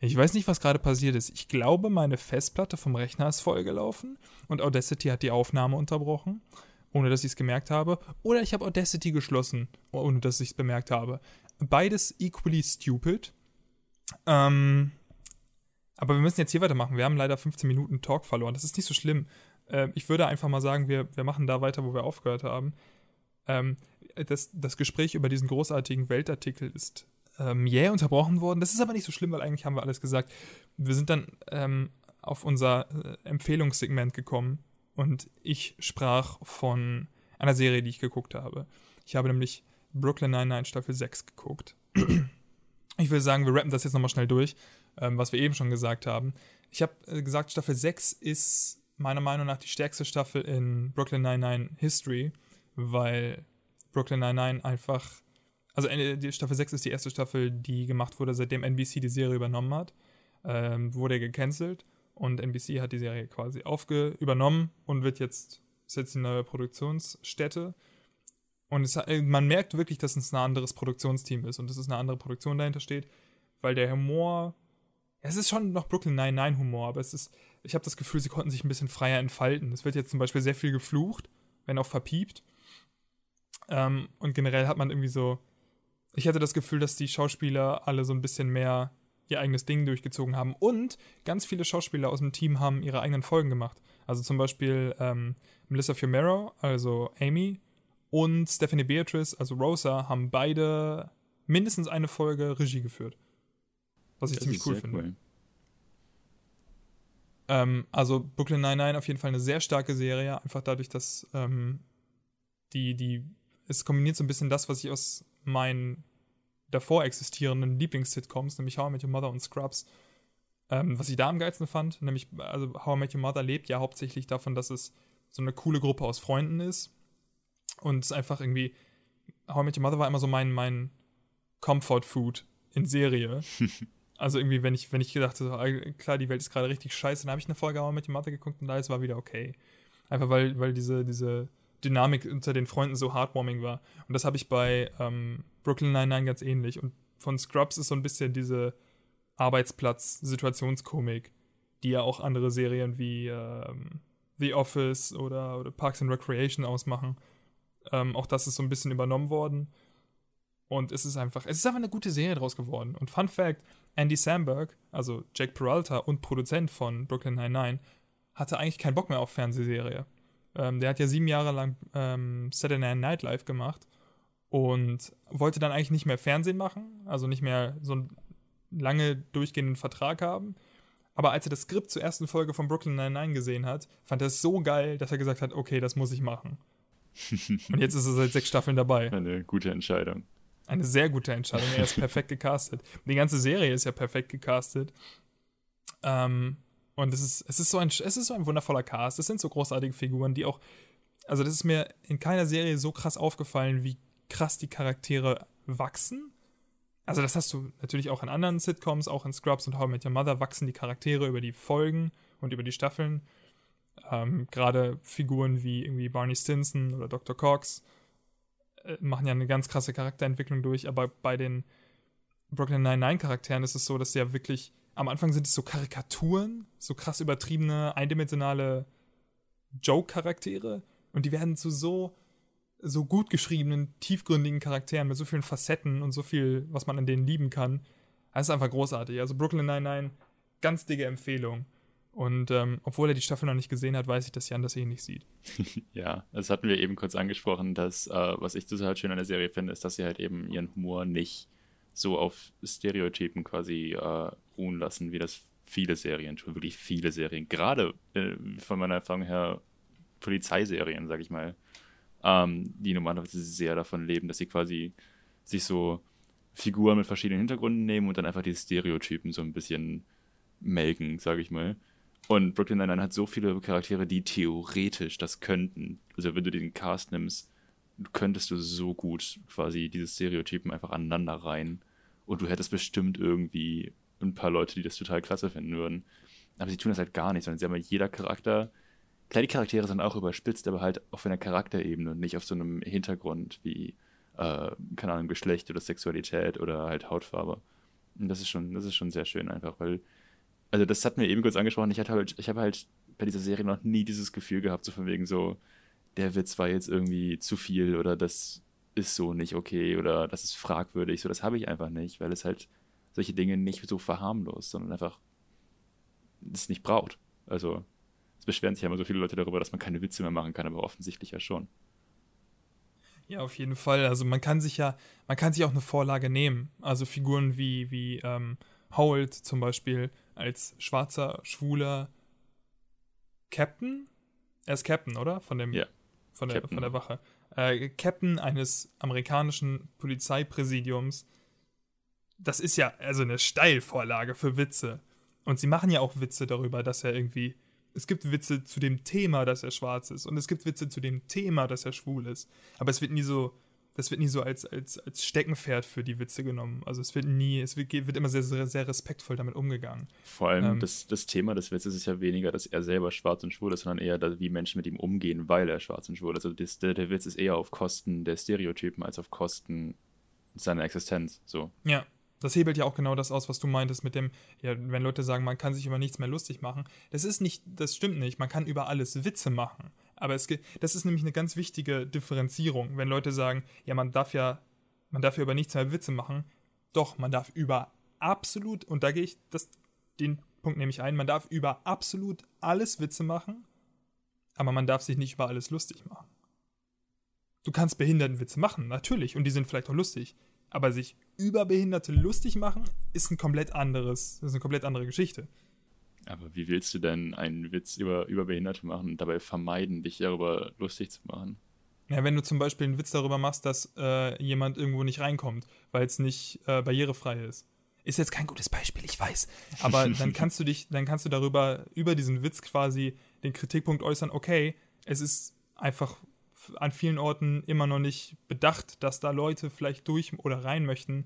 Ich weiß nicht, was gerade passiert ist. Ich glaube, meine Festplatte vom Rechner ist vollgelaufen und Audacity hat die Aufnahme unterbrochen, ohne dass ich es gemerkt habe. Oder ich habe Audacity geschlossen, ohne dass ich es bemerkt habe. Beides equally stupid. Ähm, aber wir müssen jetzt hier weitermachen. Wir haben leider 15 Minuten Talk verloren. Das ist nicht so schlimm. Äh, ich würde einfach mal sagen, wir, wir machen da weiter, wo wir aufgehört haben. Ähm, das, das Gespräch über diesen großartigen Weltartikel ist ähm, jäh unterbrochen worden. Das ist aber nicht so schlimm, weil eigentlich haben wir alles gesagt. Wir sind dann ähm, auf unser äh, Empfehlungssegment gekommen und ich sprach von einer Serie, die ich geguckt habe. Ich habe nämlich Brooklyn Nine-Nine Staffel 6 geguckt. Ich will sagen, wir rappen das jetzt nochmal schnell durch, ähm, was wir eben schon gesagt haben. Ich habe äh, gesagt, Staffel 6 ist meiner Meinung nach die stärkste Staffel in Brooklyn Nine-Nine History, weil Brooklyn Nine-Nine einfach. Also, äh, Staffel 6 ist die erste Staffel, die gemacht wurde, seitdem NBC die Serie übernommen hat. Ähm, wurde gecancelt und NBC hat die Serie quasi aufge übernommen und wird jetzt, ist jetzt eine neue Produktionsstätte und es, man merkt wirklich, dass es ein anderes Produktionsteam ist und dass es eine andere Produktion dahinter steht, weil der Humor, es ist schon noch Brooklyn Nine-Nine Humor, aber es ist, ich habe das Gefühl, sie konnten sich ein bisschen freier entfalten. Es wird jetzt zum Beispiel sehr viel geflucht, wenn auch verpiept. Ähm, und generell hat man irgendwie so, ich hatte das Gefühl, dass die Schauspieler alle so ein bisschen mehr ihr eigenes Ding durchgezogen haben. Und ganz viele Schauspieler aus dem Team haben ihre eigenen Folgen gemacht. Also zum Beispiel ähm, Melissa Fumero, also Amy, und Stephanie Beatrice, also Rosa, haben beide mindestens eine Folge Regie geführt. Was ich das ziemlich cool finde. Cool. Ähm, also Brooklyn Nine-Nine auf jeden Fall eine sehr starke Serie, einfach dadurch, dass ähm, die, die, es kombiniert so ein bisschen das, was ich aus meinen davor existierenden Lieblings-Sitcoms, nämlich How I Met Your Mother und Scrubs, ähm, was ich da am geilsten fand, nämlich, also How I Met Your Mother lebt ja hauptsächlich davon, dass es so eine coole Gruppe aus Freunden ist, und es ist einfach irgendwie, How I Met Your Mother war immer so mein, mein Comfort Food in Serie. also irgendwie, wenn ich, wenn ich gedacht habe, klar, die Welt ist gerade richtig scheiße, dann habe ich eine Folge How I Met Your Mother geguckt und alles war wieder okay. Einfach weil, weil diese, diese Dynamik unter den Freunden so heartwarming war. Und das habe ich bei ähm, Brooklyn Nine-Nine ganz ähnlich. Und von Scrubs ist so ein bisschen diese Arbeitsplatz-Situationskomik, die ja auch andere Serien wie ähm, The Office oder, oder Parks and Recreation ausmachen. Ähm, auch das ist so ein bisschen übernommen worden. Und es ist einfach, es ist einfach eine gute Serie draus geworden. Und Fun Fact: Andy Samberg, also Jack Peralta und Produzent von Brooklyn Nine-Nine, hatte eigentlich keinen Bock mehr auf Fernsehserie. Ähm, der hat ja sieben Jahre lang ähm, Saturday Night Live gemacht und wollte dann eigentlich nicht mehr Fernsehen machen, also nicht mehr so einen lange durchgehenden Vertrag haben. Aber als er das Skript zur ersten Folge von Brooklyn Nine-Nine gesehen hat, fand er es so geil, dass er gesagt hat: Okay, das muss ich machen. Und jetzt ist er seit sechs Staffeln dabei. Eine gute Entscheidung. Eine sehr gute Entscheidung. Er ist perfekt gecastet. Die ganze Serie ist ja perfekt gecastet. Ähm, und es ist, es, ist so ein, es ist so ein wundervoller Cast. Es sind so großartige Figuren, die auch. Also, das ist mir in keiner Serie so krass aufgefallen, wie krass die Charaktere wachsen. Also, das hast du natürlich auch in anderen Sitcoms, auch in Scrubs und How I Met Your Mother wachsen die Charaktere über die Folgen und über die Staffeln. Ähm, Gerade Figuren wie irgendwie Barney Stinson oder Dr. Cox äh, machen ja eine ganz krasse Charakterentwicklung durch, aber bei den Brooklyn Nine-Nine-Charakteren ist es so, dass sie ja wirklich, am Anfang sind es so Karikaturen, so krass übertriebene, eindimensionale Joke-Charaktere und die werden zu so, so gut geschriebenen, tiefgründigen Charakteren mit so vielen Facetten und so viel, was man an denen lieben kann. Das ist einfach großartig. Also Brooklyn Nine-Nine, ganz dicke Empfehlung. Und ähm, obwohl er die Staffel noch nicht gesehen hat, weiß ich, dass Jan das ähnlich sieht. ja, das hatten wir eben kurz angesprochen, dass, äh, was ich total schön an der Serie finde, ist, dass sie halt eben ihren Humor nicht so auf Stereotypen quasi äh, ruhen lassen, wie das viele Serien tun, wirklich viele Serien. Gerade äh, von meiner Erfahrung her Polizeiserien, sag ich mal, ähm, die normalerweise sehr davon leben, dass sie quasi sich so Figuren mit verschiedenen Hintergründen nehmen und dann einfach die Stereotypen so ein bisschen melken, sag ich mal. Und Brooklyn Nine-Nine hat so viele Charaktere, die theoretisch das könnten. Also wenn du den Cast nimmst, könntest du so gut quasi diese Stereotypen einfach aneinander rein. Und du hättest bestimmt irgendwie ein paar Leute, die das total klasse finden würden. Aber sie tun das halt gar nicht, sondern sie haben halt jeder Charakter. Die Charaktere sind auch überspitzt, aber halt auf einer Charakterebene und nicht auf so einem Hintergrund wie, äh, keine Ahnung, Geschlecht oder Sexualität oder halt Hautfarbe. Und das ist schon, das ist schon sehr schön einfach, weil, also das hat mir eben kurz angesprochen, ich hatte halt, ich habe halt bei dieser Serie noch nie dieses Gefühl gehabt, so von wegen so, der Witz war jetzt irgendwie zu viel oder das ist so nicht okay oder das ist fragwürdig. So, das habe ich einfach nicht, weil es halt solche Dinge nicht so verharmlost, sondern einfach es nicht braucht. Also, es beschweren sich ja immer so viele Leute darüber, dass man keine Witze mehr machen kann, aber offensichtlich ja schon. Ja, auf jeden Fall. Also man kann sich ja, man kann sich auch eine Vorlage nehmen. Also Figuren wie, wie ähm, Howard zum Beispiel als schwarzer, schwuler Captain. Er ist Captain, oder? Von dem, ja. von, der, von der Wache. Äh, Captain eines amerikanischen Polizeipräsidiums. Das ist ja also eine Steilvorlage für Witze. Und sie machen ja auch Witze darüber, dass er irgendwie. Es gibt Witze zu dem Thema, dass er schwarz ist. Und es gibt Witze zu dem Thema, dass er schwul ist. Aber es wird nie so. Das wird nie so als, als, als Steckenpferd für die Witze genommen. Also es wird nie, es wird, wird immer sehr, sehr, sehr respektvoll damit umgegangen. Vor allem ähm, das, das Thema des Witzes ist ja weniger, dass er selber schwarz und schwul ist, sondern eher, wie Menschen mit ihm umgehen, weil er schwarz und schwul ist. Also das, der, der Witz ist eher auf Kosten der Stereotypen als auf Kosten seiner Existenz. So. Ja, das hebelt ja auch genau das aus, was du meintest mit dem, ja, wenn Leute sagen, man kann sich über nichts mehr lustig machen. Das ist nicht, das stimmt nicht. Man kann über alles Witze machen. Aber es, das ist nämlich eine ganz wichtige Differenzierung. Wenn Leute sagen, ja, man darf ja, man darf ja über nichts mehr Witze machen. Doch, man darf über absolut, und da gehe ich, das, den Punkt nehme ich ein, man darf über absolut alles Witze machen, aber man darf sich nicht über alles lustig machen. Du kannst Behindertenwitze machen, natürlich, und die sind vielleicht auch lustig. Aber sich über Behinderte lustig machen, ist ein komplett anderes, ist eine komplett andere Geschichte. Aber wie willst du denn einen Witz über, über Behinderte machen und dabei vermeiden, dich darüber lustig zu machen? Ja, wenn du zum Beispiel einen Witz darüber machst, dass äh, jemand irgendwo nicht reinkommt, weil es nicht äh, barrierefrei ist. Ist jetzt kein gutes Beispiel, ich weiß. Aber dann kannst du dich, dann kannst du darüber, über diesen Witz quasi den Kritikpunkt äußern, okay, es ist einfach an vielen Orten immer noch nicht bedacht, dass da Leute vielleicht durch oder rein möchten,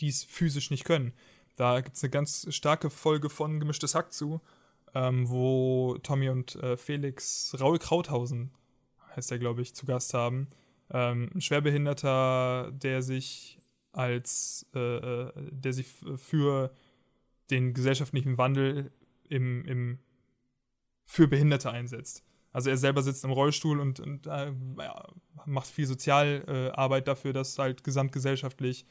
die es physisch nicht können. Da gibt es eine ganz starke Folge von Gemischtes Hack zu, ähm, wo Tommy und äh, Felix Raul Krauthausen, heißt er, glaube ich, zu Gast haben. Ähm, ein Schwerbehinderter, der sich als, äh, äh der sich für den gesellschaftlichen Wandel im, im, für Behinderte einsetzt. Also er selber sitzt im Rollstuhl und, und äh, macht viel Sozialarbeit dafür, dass halt gesamtgesellschaftlich,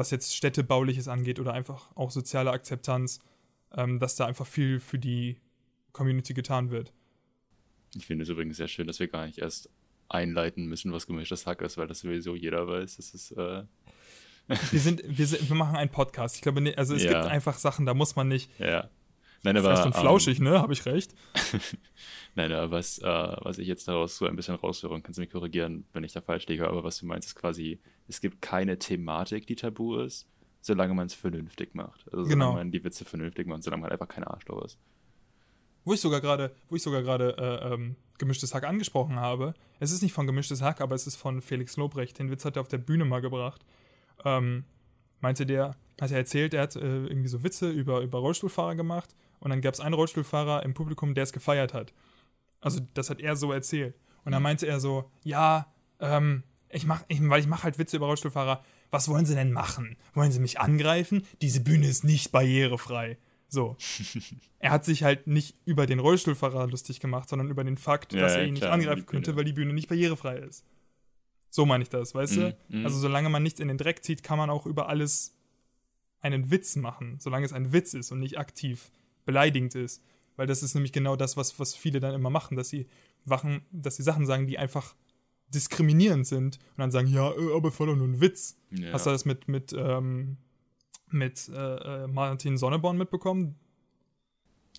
was jetzt städtebauliches angeht oder einfach auch soziale Akzeptanz, ähm, dass da einfach viel für die Community getan wird. Ich finde es übrigens sehr schön, dass wir gar nicht erst einleiten müssen, was gemischtes Hack ist, weil das sowieso jeder weiß. Das ist. Äh wir, sind, wir, sind, wir machen einen Podcast. Ich glaube, also es ja. gibt einfach Sachen, da muss man nicht. Ja. Nein, aber, Fest und flauschig, ähm, ne? Habe ich recht? Nein, aber was, äh, was ich jetzt daraus so ein bisschen raushöre, und kannst du mich korrigieren, wenn ich da falsch liege, aber was du meinst, ist quasi, es gibt keine Thematik, die tabu ist, solange man es vernünftig macht. Also solange genau. man die Witze vernünftig macht, solange man einfach keine Arschloch ist. Wo ich sogar gerade, wo ich sogar gerade äh, ähm, gemischtes Hack angesprochen habe, es ist nicht von gemischtes Hack, aber es ist von Felix Lobrecht. Den Witz hat er auf der Bühne mal gebracht. Ähm, meinte der, hat er erzählt, er hat äh, irgendwie so Witze über, über Rollstuhlfahrer gemacht und dann gab es einen Rollstuhlfahrer im Publikum, der es gefeiert hat. Also das hat er so erzählt. Und dann mhm. meinte er so, ja, ähm, ich mach, ich, weil ich mache halt Witze über Rollstuhlfahrer. Was wollen sie denn machen? Wollen sie mich angreifen? Diese Bühne ist nicht barrierefrei. So. er hat sich halt nicht über den Rollstuhlfahrer lustig gemacht, sondern über den Fakt, ja, dass er ihn klar, nicht angreifen könnte, weil die Bühne nicht barrierefrei ist. So meine ich das, weißt mm, du? Mm. Also solange man nichts in den Dreck zieht, kann man auch über alles einen Witz machen, solange es ein Witz ist und nicht aktiv beleidigend ist. Weil das ist nämlich genau das, was, was viele dann immer machen, dass sie Wachen, dass sie Sachen sagen, die einfach diskriminierend sind und dann sagen, ja, äh, aber voll nur ein Witz. Ja. Hast du das mit, mit, ähm, mit äh, äh, Martin Sonneborn mitbekommen?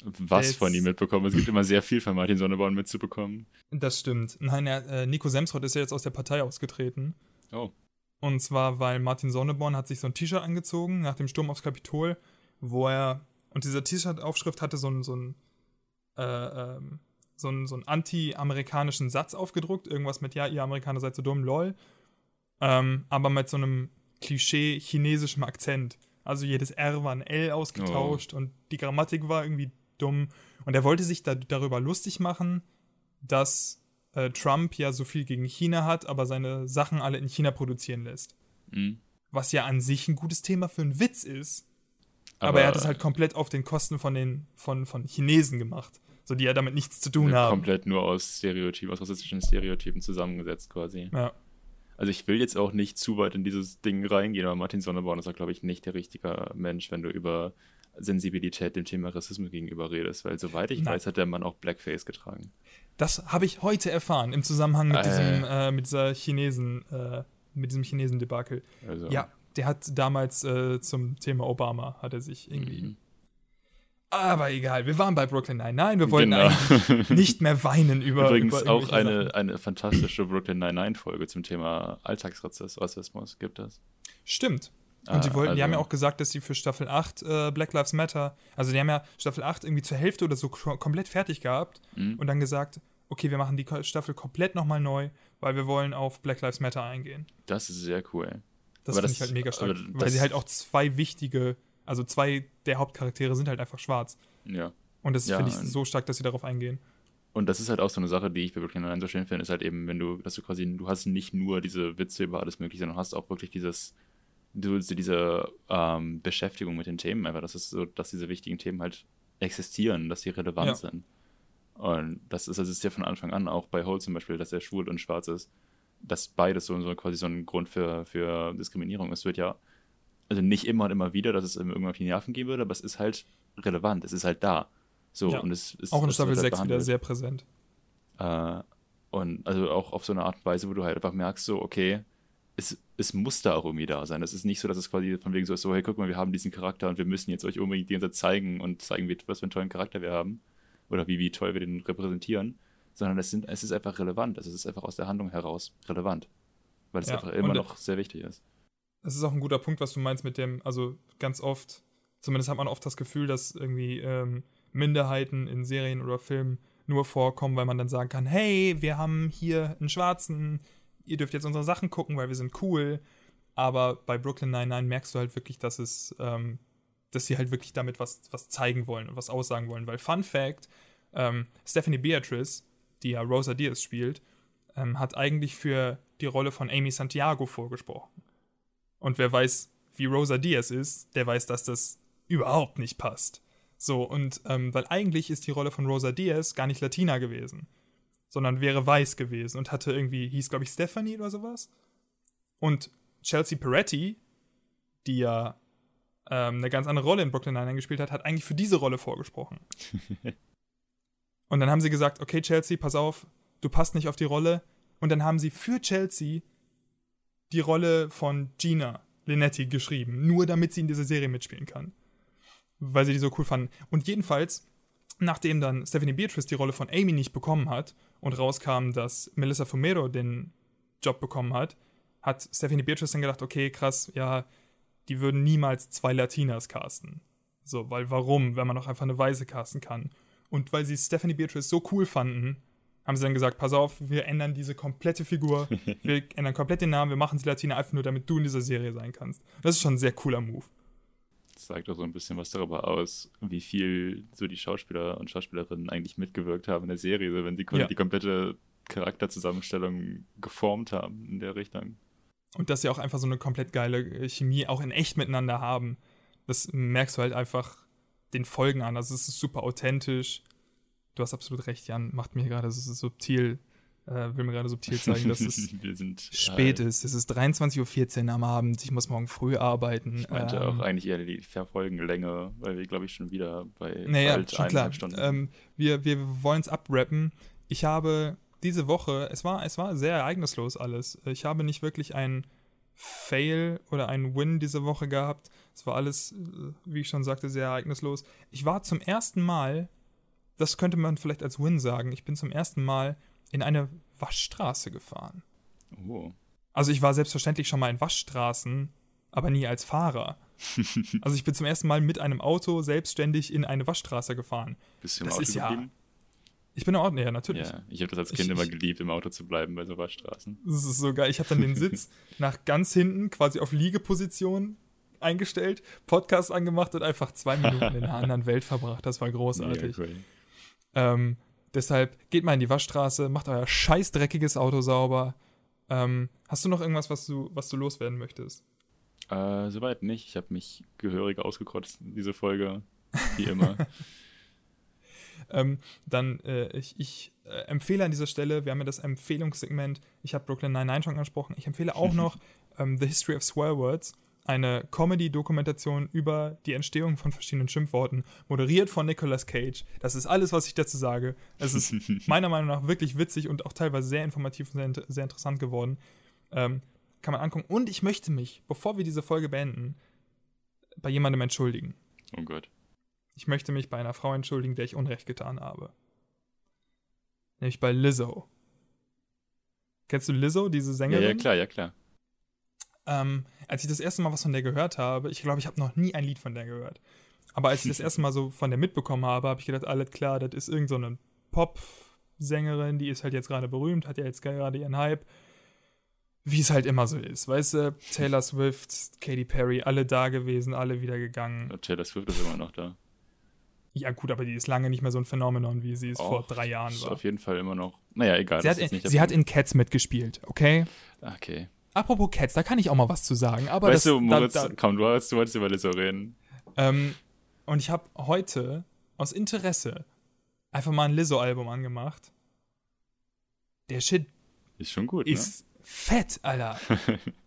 was Jetzt- von ihm mitbekommen. Es gibt immer sehr viel von Martin Sonneborn mitzubekommen. Das stimmt. Nein, äh, Nico Semsrott ist ja jetzt aus der Partei ausgetreten. Oh. Und zwar, weil Martin Sonneborn hat sich so ein T-Shirt angezogen nach dem Sturm aufs Kapitol, wo er, und diese T-Shirt-Aufschrift hatte so ein, so ein, äh, ähm, so einen, so einen anti-amerikanischen Satz aufgedruckt, irgendwas mit, ja, ihr Amerikaner seid so dumm, lol. Ähm, aber mit so einem Klischee chinesischem Akzent. Also jedes R war ein L ausgetauscht und die Grammatik war irgendwie dumm. Und er wollte sich da, darüber lustig machen, dass äh, Trump ja so viel gegen China hat, aber seine Sachen alle in China produzieren lässt. Mhm. Was ja an sich ein gutes Thema für einen Witz ist. Aber, er hat es halt komplett auf den Kosten von den von, von Chinesen gemacht. So die ja damit nichts zu tun haben. komplett nur aus Stereotypen, aus rassistischen Stereotypen zusammengesetzt quasi. Ja. Also ich will jetzt auch nicht zu weit in dieses Ding reingehen, aber Martin Sonneborn ist auch, glaube ich, nicht der richtige Mensch, wenn du über Sensibilität dem Thema Rassismus gegenüber redest, weil soweit ich Nein. weiß, hat der Mann auch Blackface getragen. Das habe ich heute erfahren im Zusammenhang mit Äh. diesem, äh, mit dieser Chinesen, äh, mit diesem Chinesen-Debakel. Also, Ja, der hat damals äh, zum Thema Obama, hat er sich irgendwie. Mhm. Aber egal, wir waren bei Brooklyn Nine-Nine, wir wollten Genau. eigentlich nicht mehr weinen über. Übrigens über auch eine, Sachen. eine fantastische Brooklyn Nine-Nine-Folge zum Thema Alltagsrassismus gibt es. Stimmt. Und Ah, die, wollten, die haben ja also- auch gesagt, dass sie für Staffel 8 äh, Black Lives Matter, also die haben ja Staffel 8 irgendwie zur Hälfte oder so ko- komplett fertig gehabt Mhm. und dann gesagt, okay, wir machen die Staffel komplett nochmal neu, weil wir wollen auf Black Lives Matter eingehen. Das ist sehr cool. Das finde ich halt mega stark, aber weil sie halt auch zwei wichtige, also zwei der Hauptcharaktere sind halt einfach schwarz. Ja. Und das Ja, finde ich so stark, dass sie darauf eingehen. Und das ist halt auch so eine Sache, die ich bei Brooklyn Nine so schön finde, ist halt eben, wenn du, dass du quasi, du hast nicht nur diese Witze über alles mögliche, sondern hast auch wirklich dieses, du, diese ähm, Beschäftigung mit den Themen einfach, dass es so, dass diese wichtigen Themen halt existieren, dass sie relevant Ja. sind. Und das ist, das ist ja von Anfang an auch bei Hole zum Beispiel, dass er schwul und schwarz ist, dass beides so, so quasi so ein Grund für, für Diskriminierung ist. Es wird ja, also nicht immer und immer wieder, dass es irgendwann auf die Nerven gehen würde, aber es ist halt relevant, es ist halt da. So, Ja. und es ist Auch in Staffel wird halt 6 wieder sehr präsent. Äh, und also auch auf so eine Art und Weise, wo du halt einfach merkst, so, okay, es, es muss da auch irgendwie da sein. Es ist nicht so, dass es quasi von wegen so ist, so, hey, guck mal, wir haben diesen Charakter und wir müssen jetzt euch unbedingt die ganze Zeit zeigen und zeigen, wie, was für einen tollen Charakter wir haben. Oder wie, wie toll wir den repräsentieren. Sondern es, sind, es ist einfach relevant. Also es ist einfach aus der Handlung heraus relevant. Weil es Ja, einfach immer noch sehr wichtig ist. Das ist auch ein guter Punkt, was du meinst mit dem, also ganz oft, zumindest hat man oft das Gefühl, dass irgendwie ähm, Minderheiten in Serien oder Filmen nur vorkommen, weil man dann sagen kann, hey, wir haben hier einen Schwarzen, ihr dürft jetzt unsere Sachen gucken, weil wir sind cool. Aber bei Brooklyn Nine-Nine merkst du halt wirklich, dass es, ähm, dass sie halt wirklich damit was, was zeigen wollen und was aussagen wollen. Weil Fun Fact, ähm, Stephanie Beatrice, die ja Rosa Diaz spielt, ähm, hat eigentlich für die Rolle von Amy Santiago vorgesprochen. Und wer weiß, wie Rosa Diaz ist, der weiß, dass das überhaupt nicht passt. So, und ähm, weil eigentlich ist die Rolle von Rosa Diaz gar nicht Latina gewesen, sondern wäre weiß gewesen und hatte irgendwie, hieß glaube ich Stephanie oder sowas. Und Chelsea Peretti, die ja ähm, eine ganz andere Rolle in Brooklyn Nine-Nine gespielt hat, hat eigentlich für diese Rolle vorgesprochen. und dann haben sie gesagt, okay Chelsea, pass auf, du passt nicht auf die Rolle. Und dann haben sie für Chelsea die Rolle von Gina Linetti geschrieben, nur damit sie in dieser Serie mitspielen kann. Weil sie die so cool fanden. Und jedenfalls, nachdem dann Stephanie Beatrice die Rolle von Amy nicht bekommen hat und rauskam, dass Melissa Fumero den Job bekommen hat, hat Stephanie Beatrice dann gedacht, okay, krass, ja, die würden niemals zwei Latinas casten. So, weil warum, wenn man doch einfach eine Weiße casten kann? Und weil sie Stephanie Beatrice so cool fanden, haben sie dann gesagt, pass auf, wir ändern diese komplette Figur, wir ändern komplett den Namen, wir machen sie Latina einfach nur, damit du in dieser Serie sein kannst. Das ist schon ein sehr cooler Move. Das sagt auch so ein bisschen was darüber aus, wie viel so die Schauspieler und Schauspielerinnen eigentlich mitgewirkt haben in der Serie, wenn sie Ja. die komplette Charakterzusammenstellung geformt haben in der Richtung. Und dass sie auch einfach so eine komplett geile Chemie auch in echt miteinander haben. Das merkst du halt einfach den Folgen an. Also es ist super authentisch. Du hast absolut recht, Jan. Macht mir gerade so subtil, äh, will mir gerade subtil zeigen, dass es sind spät äh, ist. Es ist 23.14 Uhr am Abend. Ich muss morgen früh arbeiten. Ich meinte Ähm, auch eigentlich eher die Verfolgenlänge, weil wir, glaube ich, schon wieder bei Naja, bald schon klar. Stunden Ähm, wir wir wollen es abrappen. Ich habe diese Woche, es war, es war sehr ereignislos alles. Ich habe nicht wirklich einen Fail oder einen Win diese Woche gehabt. Es war alles, äh, wie ich schon sagte, sehr ereignislos. Ich war zum ersten Mal, das könnte man vielleicht als Win sagen, ich bin zum ersten Mal in eine Waschstraße gefahren. Oh. Also ich war selbstverständlich schon mal in Waschstraßen, aber nie als Fahrer. Also ich bin zum ersten Mal mit einem Auto selbstständig in eine Waschstraße gefahren. Bist du im Das Auto ist ja- geblieben? Ich bin in Ordnung, ja, natürlich. Ja, ich habe das als Ich- Kind immer ich- geliebt, im Auto zu bleiben bei so Waschstraßen. Das ist so geil. Ich habe dann den Sitz nach ganz hinten, quasi auf Liegeposition eingestellt, Podcast angemacht und einfach zwei Minuten in einer anderen Welt verbracht. Das war großartig. Cool. Ähm, deshalb geht mal in die Waschstraße, macht euer scheiß dreckiges Auto sauber. Ähm, hast du noch irgendwas, was du, was du loswerden möchtest? Äh, soweit nicht. Ich habe mich gehörig ausgekotzt, diese Folge. Wie immer. Ähm, dann, äh, ich, ich äh, empfehle an dieser Stelle, wir haben ja das Empfehlungssegment, ich habe Brooklyn Nine-Nine schon angesprochen, ich empfehle auch noch ähm, The History of Swear Words, eine Comedy-Dokumentation über die Entstehung von verschiedenen Schimpfworten, moderiert von Nicolas Cage. Das ist alles, was ich dazu sage. Es ist meiner Meinung nach wirklich witzig und auch teilweise sehr informativ und sehr, sehr interessant geworden. Ähm, kann man angucken. Und ich möchte mich, bevor wir diese Folge beenden, bei jemandem entschuldigen. oh Gott. Ich möchte mich bei einer Frau entschuldigen, der ich Unrecht getan habe. Nämlich bei Lizzo. Kennst du Lizzo, diese Ja, Sängerin? ja, klar, ja, klar. Ähm, als ich das erste Mal was von der gehört habe, ich glaube, ich habe noch nie ein Lied von der gehört. Aber als ich das erste Mal so von der mitbekommen habe, habe ich gedacht, alles klar, das ist irgend so Pop-Sängerin, die ist halt jetzt gerade berühmt, hat ja jetzt gerade ihren Hype. Wie es halt immer so ist, weißt du, Taylor Swift, Katy Perry, alle da gewesen, alle wieder gegangen. Taylor Swift ist immer noch da. Ja gut, aber die ist lange nicht mehr so ein Phänomenon, wie sie es vor Och, drei Jahren Ist war. auf jeden Fall immer noch. Naja, egal. Sie, hat, in, sie hat in Cats mitgespielt, okay? Okay. Apropos Cats, da kann ich auch mal was zu sagen. Aber weißt das, du, Moritz, da, da, komm, du, hast, du wolltest über Lizzo reden. ähm, und ich habe heute aus Interesse einfach mal ein Lizzo-Album angemacht. Der Shit Ist schon gut, ist fett, Alter.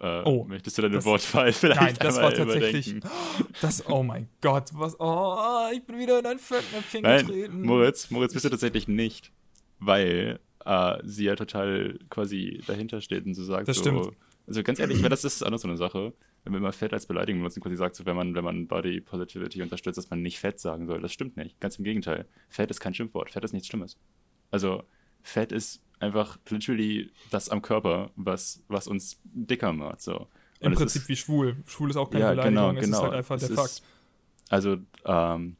Äh, oh, möchtest du deine das- Wortwahl vielleicht Nein, das war tatsächlich. überdenken? Das, oh mein Gott, was. Oh, ich bin wieder in ein Fettnäpfchen getreten. Moritz, Moritz bist du tatsächlich nicht, weil äh, sie ja total quasi dahinter steht und so sagt Das so, stimmt. also ganz ehrlich, weil das ist auch noch so eine Sache, wenn man immer Fett als Beleidigung benutzt und quasi sagt, so, wenn man, wenn man Body Positivity unterstützt, dass man nicht Fett sagen soll. Das stimmt nicht. Ganz im Gegenteil. Fett ist kein Schimpfwort. Fett ist nichts Schlimmes. Also, Fett ist einfach literally das am Körper, was, was uns dicker macht. So. Im Und es Prinzip ist- wie schwul. Schwul ist auch keine ja, Beleidigung, genau, es genau. ist halt einfach Es der ist- Fakt. Also, ähm,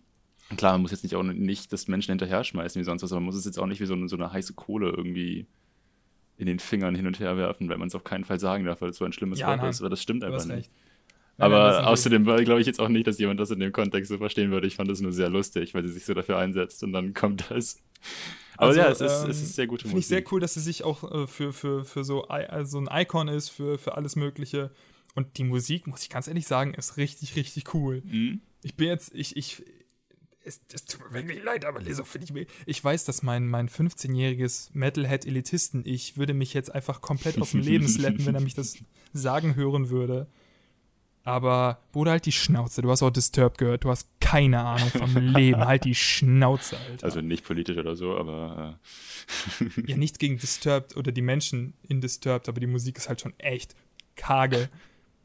klar, man muss jetzt nicht auch nicht das Menschen hinterher schmeißen wie sonst was, aber man muss es jetzt auch nicht wie so eine, so eine heiße Kohle irgendwie in den Fingern hin und her werfen, weil man es auf keinen Fall sagen darf, weil es so ein schlimmes Ja, Wort nein. ist. Aber das stimmt einfach nicht. Nein, nein, Aber natürlich- außerdem glaube ich jetzt auch nicht, dass jemand das in dem Kontext so verstehen würde. Ich fand das nur sehr lustig, weil sie sich so dafür einsetzt und dann kommt das. Aber Also, ja, es ist, ähm, es ist sehr gute Finde ich sehr cool, dass sie sich auch äh, für, für, für so, also ein Icon ist, für, für alles Mögliche. Und die Musik, muss ich ganz ehrlich sagen, ist richtig, richtig cool. Mhm. Ich bin jetzt, ich, ich, es, es tut mir wirklich leid, aber Lizzo finde ich mir. Ich weiß, dass mein, mein 15-jähriges Metalhead-Elitisten-Ich würde mich jetzt einfach komplett aus dem Leben slappen, wenn er mich das sagen hören würde. Aber, Bruder, halt die Schnauze. Du hast auch Disturbed gehört. Du hast keine Ahnung vom Leben. Halt die Schnauze, Alter. Also nicht politisch oder so, aber äh, Ja, nichts gegen Disturbed oder die Menschen in Disturbed, aber die Musik ist halt schon echt karge.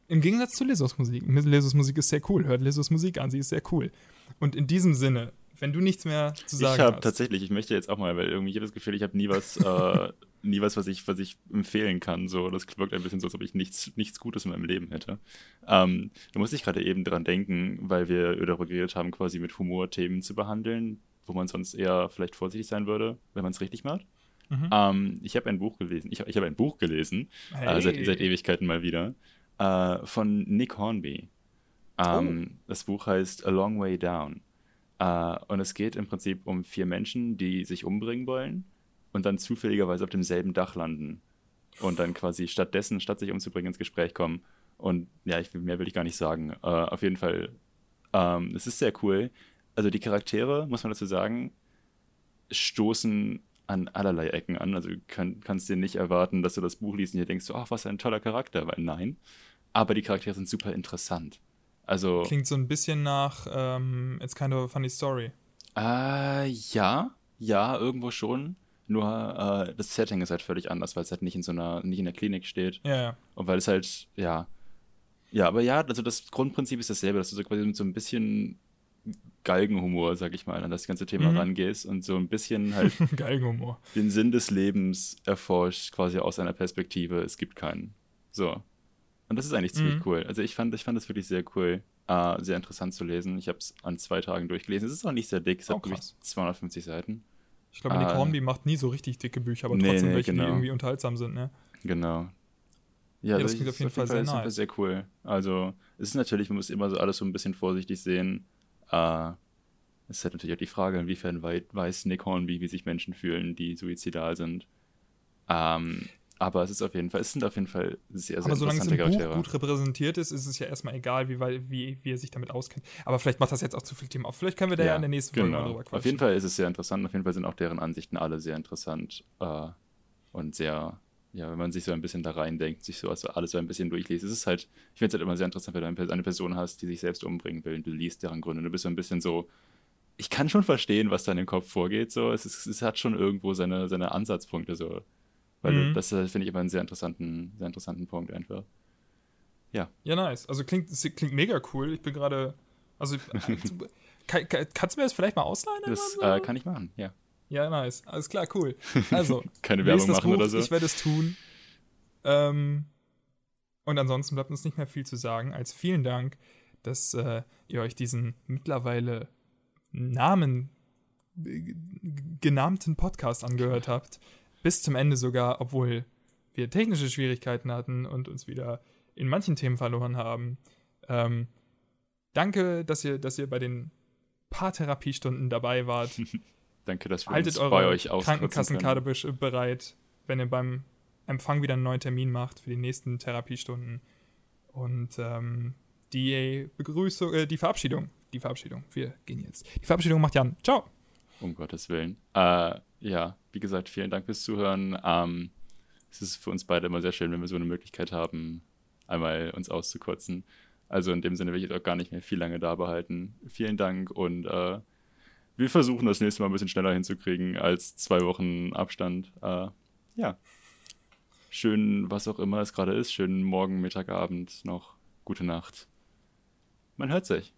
Im Gegensatz zu Lizos Musik. Lizos Musik ist sehr cool. Hört Lizos Musik an, sie ist sehr cool. Und in diesem Sinne, wenn du nichts mehr zu sagen ich habe hast. tatsächlich, ich möchte jetzt auch mal, weil irgendwie ich habe das Gefühl, ich habe nie was, äh, nie was, was ich, was ich empfehlen kann. So, das wirkt ein bisschen so, als ob ich nichts, nichts Gutes in meinem Leben hätte. Ähm, da muss ich gerade eben dran denken, weil wir darüber geredet haben, quasi mit Humor Themen zu behandeln, wo man sonst eher vielleicht vorsichtig sein würde, wenn man es richtig macht. Mhm. Ähm, ich habe ein Buch gelesen. Ich, ich habe ein Buch gelesen, äh, seit, seit Ewigkeiten mal wieder, äh, von Nick Hornby. Ähm, Das Buch heißt A Long Way Down. Äh, und es geht im Prinzip um vier Menschen, die sich umbringen wollen und dann zufälligerweise auf demselben Dach landen. Und dann quasi stattdessen, statt sich umzubringen, ins Gespräch kommen. Und ja, ich, mehr will ich gar nicht sagen. Äh, auf jeden Fall, ähm, es ist sehr cool. Also die Charaktere, muss man dazu sagen, stoßen an allerlei Ecken an. Also du kann, kannst dir nicht erwarten, dass du das Buch liest und dir denkst, ach, was ein toller Charakter. Weil nein. Aber die Charaktere sind super interessant. Also, Klingt so ein bisschen nach ähm, It's kind of a funny story. äh, ja, ja, irgendwo schon. Nur äh, das Setting ist halt völlig anders, weil es halt nicht in so einer, nicht in der Klinik steht. Ja, ja. Und weil es halt, ja. Ja, aber ja, also das Grundprinzip ist dasselbe, dass du so quasi mit so ein bisschen Galgenhumor, sag ich mal, an das ganze Thema Mhm. rangehst und so ein bisschen halt Galgenhumor. den Sinn des Lebens erforscht, quasi aus einer Perspektive, es gibt keinen. So. Und das ist eigentlich ziemlich Mhm. cool. Also ich fand, ich fand das wirklich sehr cool, äh, sehr interessant zu lesen. Ich habe es an zwei Tagen durchgelesen. Es ist auch nicht sehr dick, es Oh, hat wirklich krass. 250 Seiten. Ich glaube, Nick. Hornby macht nie so richtig dicke Bücher, aber Nee, trotzdem nee, welche, genau. die irgendwie unterhaltsam sind, ne? Genau. Ja, das ich- klingt auf jeden Fall sehr ist auf nice. sehr cool. Also, es ist natürlich, man muss immer so alles so ein bisschen vorsichtig sehen. Äh, es ist halt natürlich auch die Frage, inwiefern wei weiß Nick Hornby, wie sich Menschen fühlen, die suizidal sind. Ähm, aber es ist auf jeden Fall, es sind auf jeden Fall sehr, sehr aber solange es im interessante Buch Charaktere. gut repräsentiert ist, ist es ja erstmal egal, wie, wie, wie er sich damit auskennt. Aber vielleicht macht das jetzt auch zu viel Thema auf. Vielleicht können wir da ja, in der nächsten Folge mal genau. drüber quatschen. Auf jeden Fall ist es sehr interessant. Auf jeden Fall sind auch deren Ansichten alle sehr interessant äh, und sehr, ja, wenn man sich so ein bisschen da reindenkt, sich so also alles so ein bisschen durchliest. Es ist halt, ich finde es halt immer sehr interessant, wenn du eine Person hast, die sich selbst umbringen will und du liest deren Gründe. Du bist so ein bisschen so, ich kann schon verstehen, was da in dem Kopf vorgeht. So, es, ist, es hat schon irgendwo seine, seine Ansatzpunkte so. Weil Mhm. das äh, finde ich immer einen sehr interessanten, sehr interessanten Punkt einfach. Ja, nice. Also klingt, klingt mega cool. Ich bin gerade. Also, kann, kann, kannst du mir das vielleicht mal ausleihen? Das äh, kann ich machen, ja. Ja, nice. Alles klar, cool. Also, Keine Werbung machen Buch, oder so. ich werde es tun. Ähm, und ansonsten bleibt uns nicht mehr viel zu sagen, als vielen Dank, dass äh, ihr euch diesen mittlerweile Namen äh, genannten Podcast angehört habt. Bis zum Ende sogar, obwohl wir technische Schwierigkeiten hatten und uns wieder in manchen Themen verloren haben. Ähm, danke, dass ihr, dass ihr bei den paar Therapiestunden dabei wart. Danke, dass wir Haltet uns eure bei euch auskürzen Krankenkassenkarte können. bereit, wenn ihr beim Empfang wieder einen neuen Termin macht für die nächsten Therapiestunden. Und ähm, die Begrüßung, äh, die Verabschiedung, die Verabschiedung, wir gehen jetzt. Die Verabschiedung macht Jan. Ciao. Um Gottes Willen. Äh, ja, wie gesagt, vielen Dank fürs Zuhören. Ähm, es ist für uns beide immer sehr schön, wenn wir so eine Möglichkeit haben, einmal uns auszukurzen. Also in dem Sinne will ich jetzt auch gar nicht mehr viel lange da behalten. Vielen Dank und äh, wir versuchen das nächste Mal ein bisschen schneller hinzukriegen als zwei Wochen Abstand. Äh, ja. Schön, was auch immer es gerade ist. Schönen Morgen, Mittag, Abend noch. Gute Nacht. Man hört sich.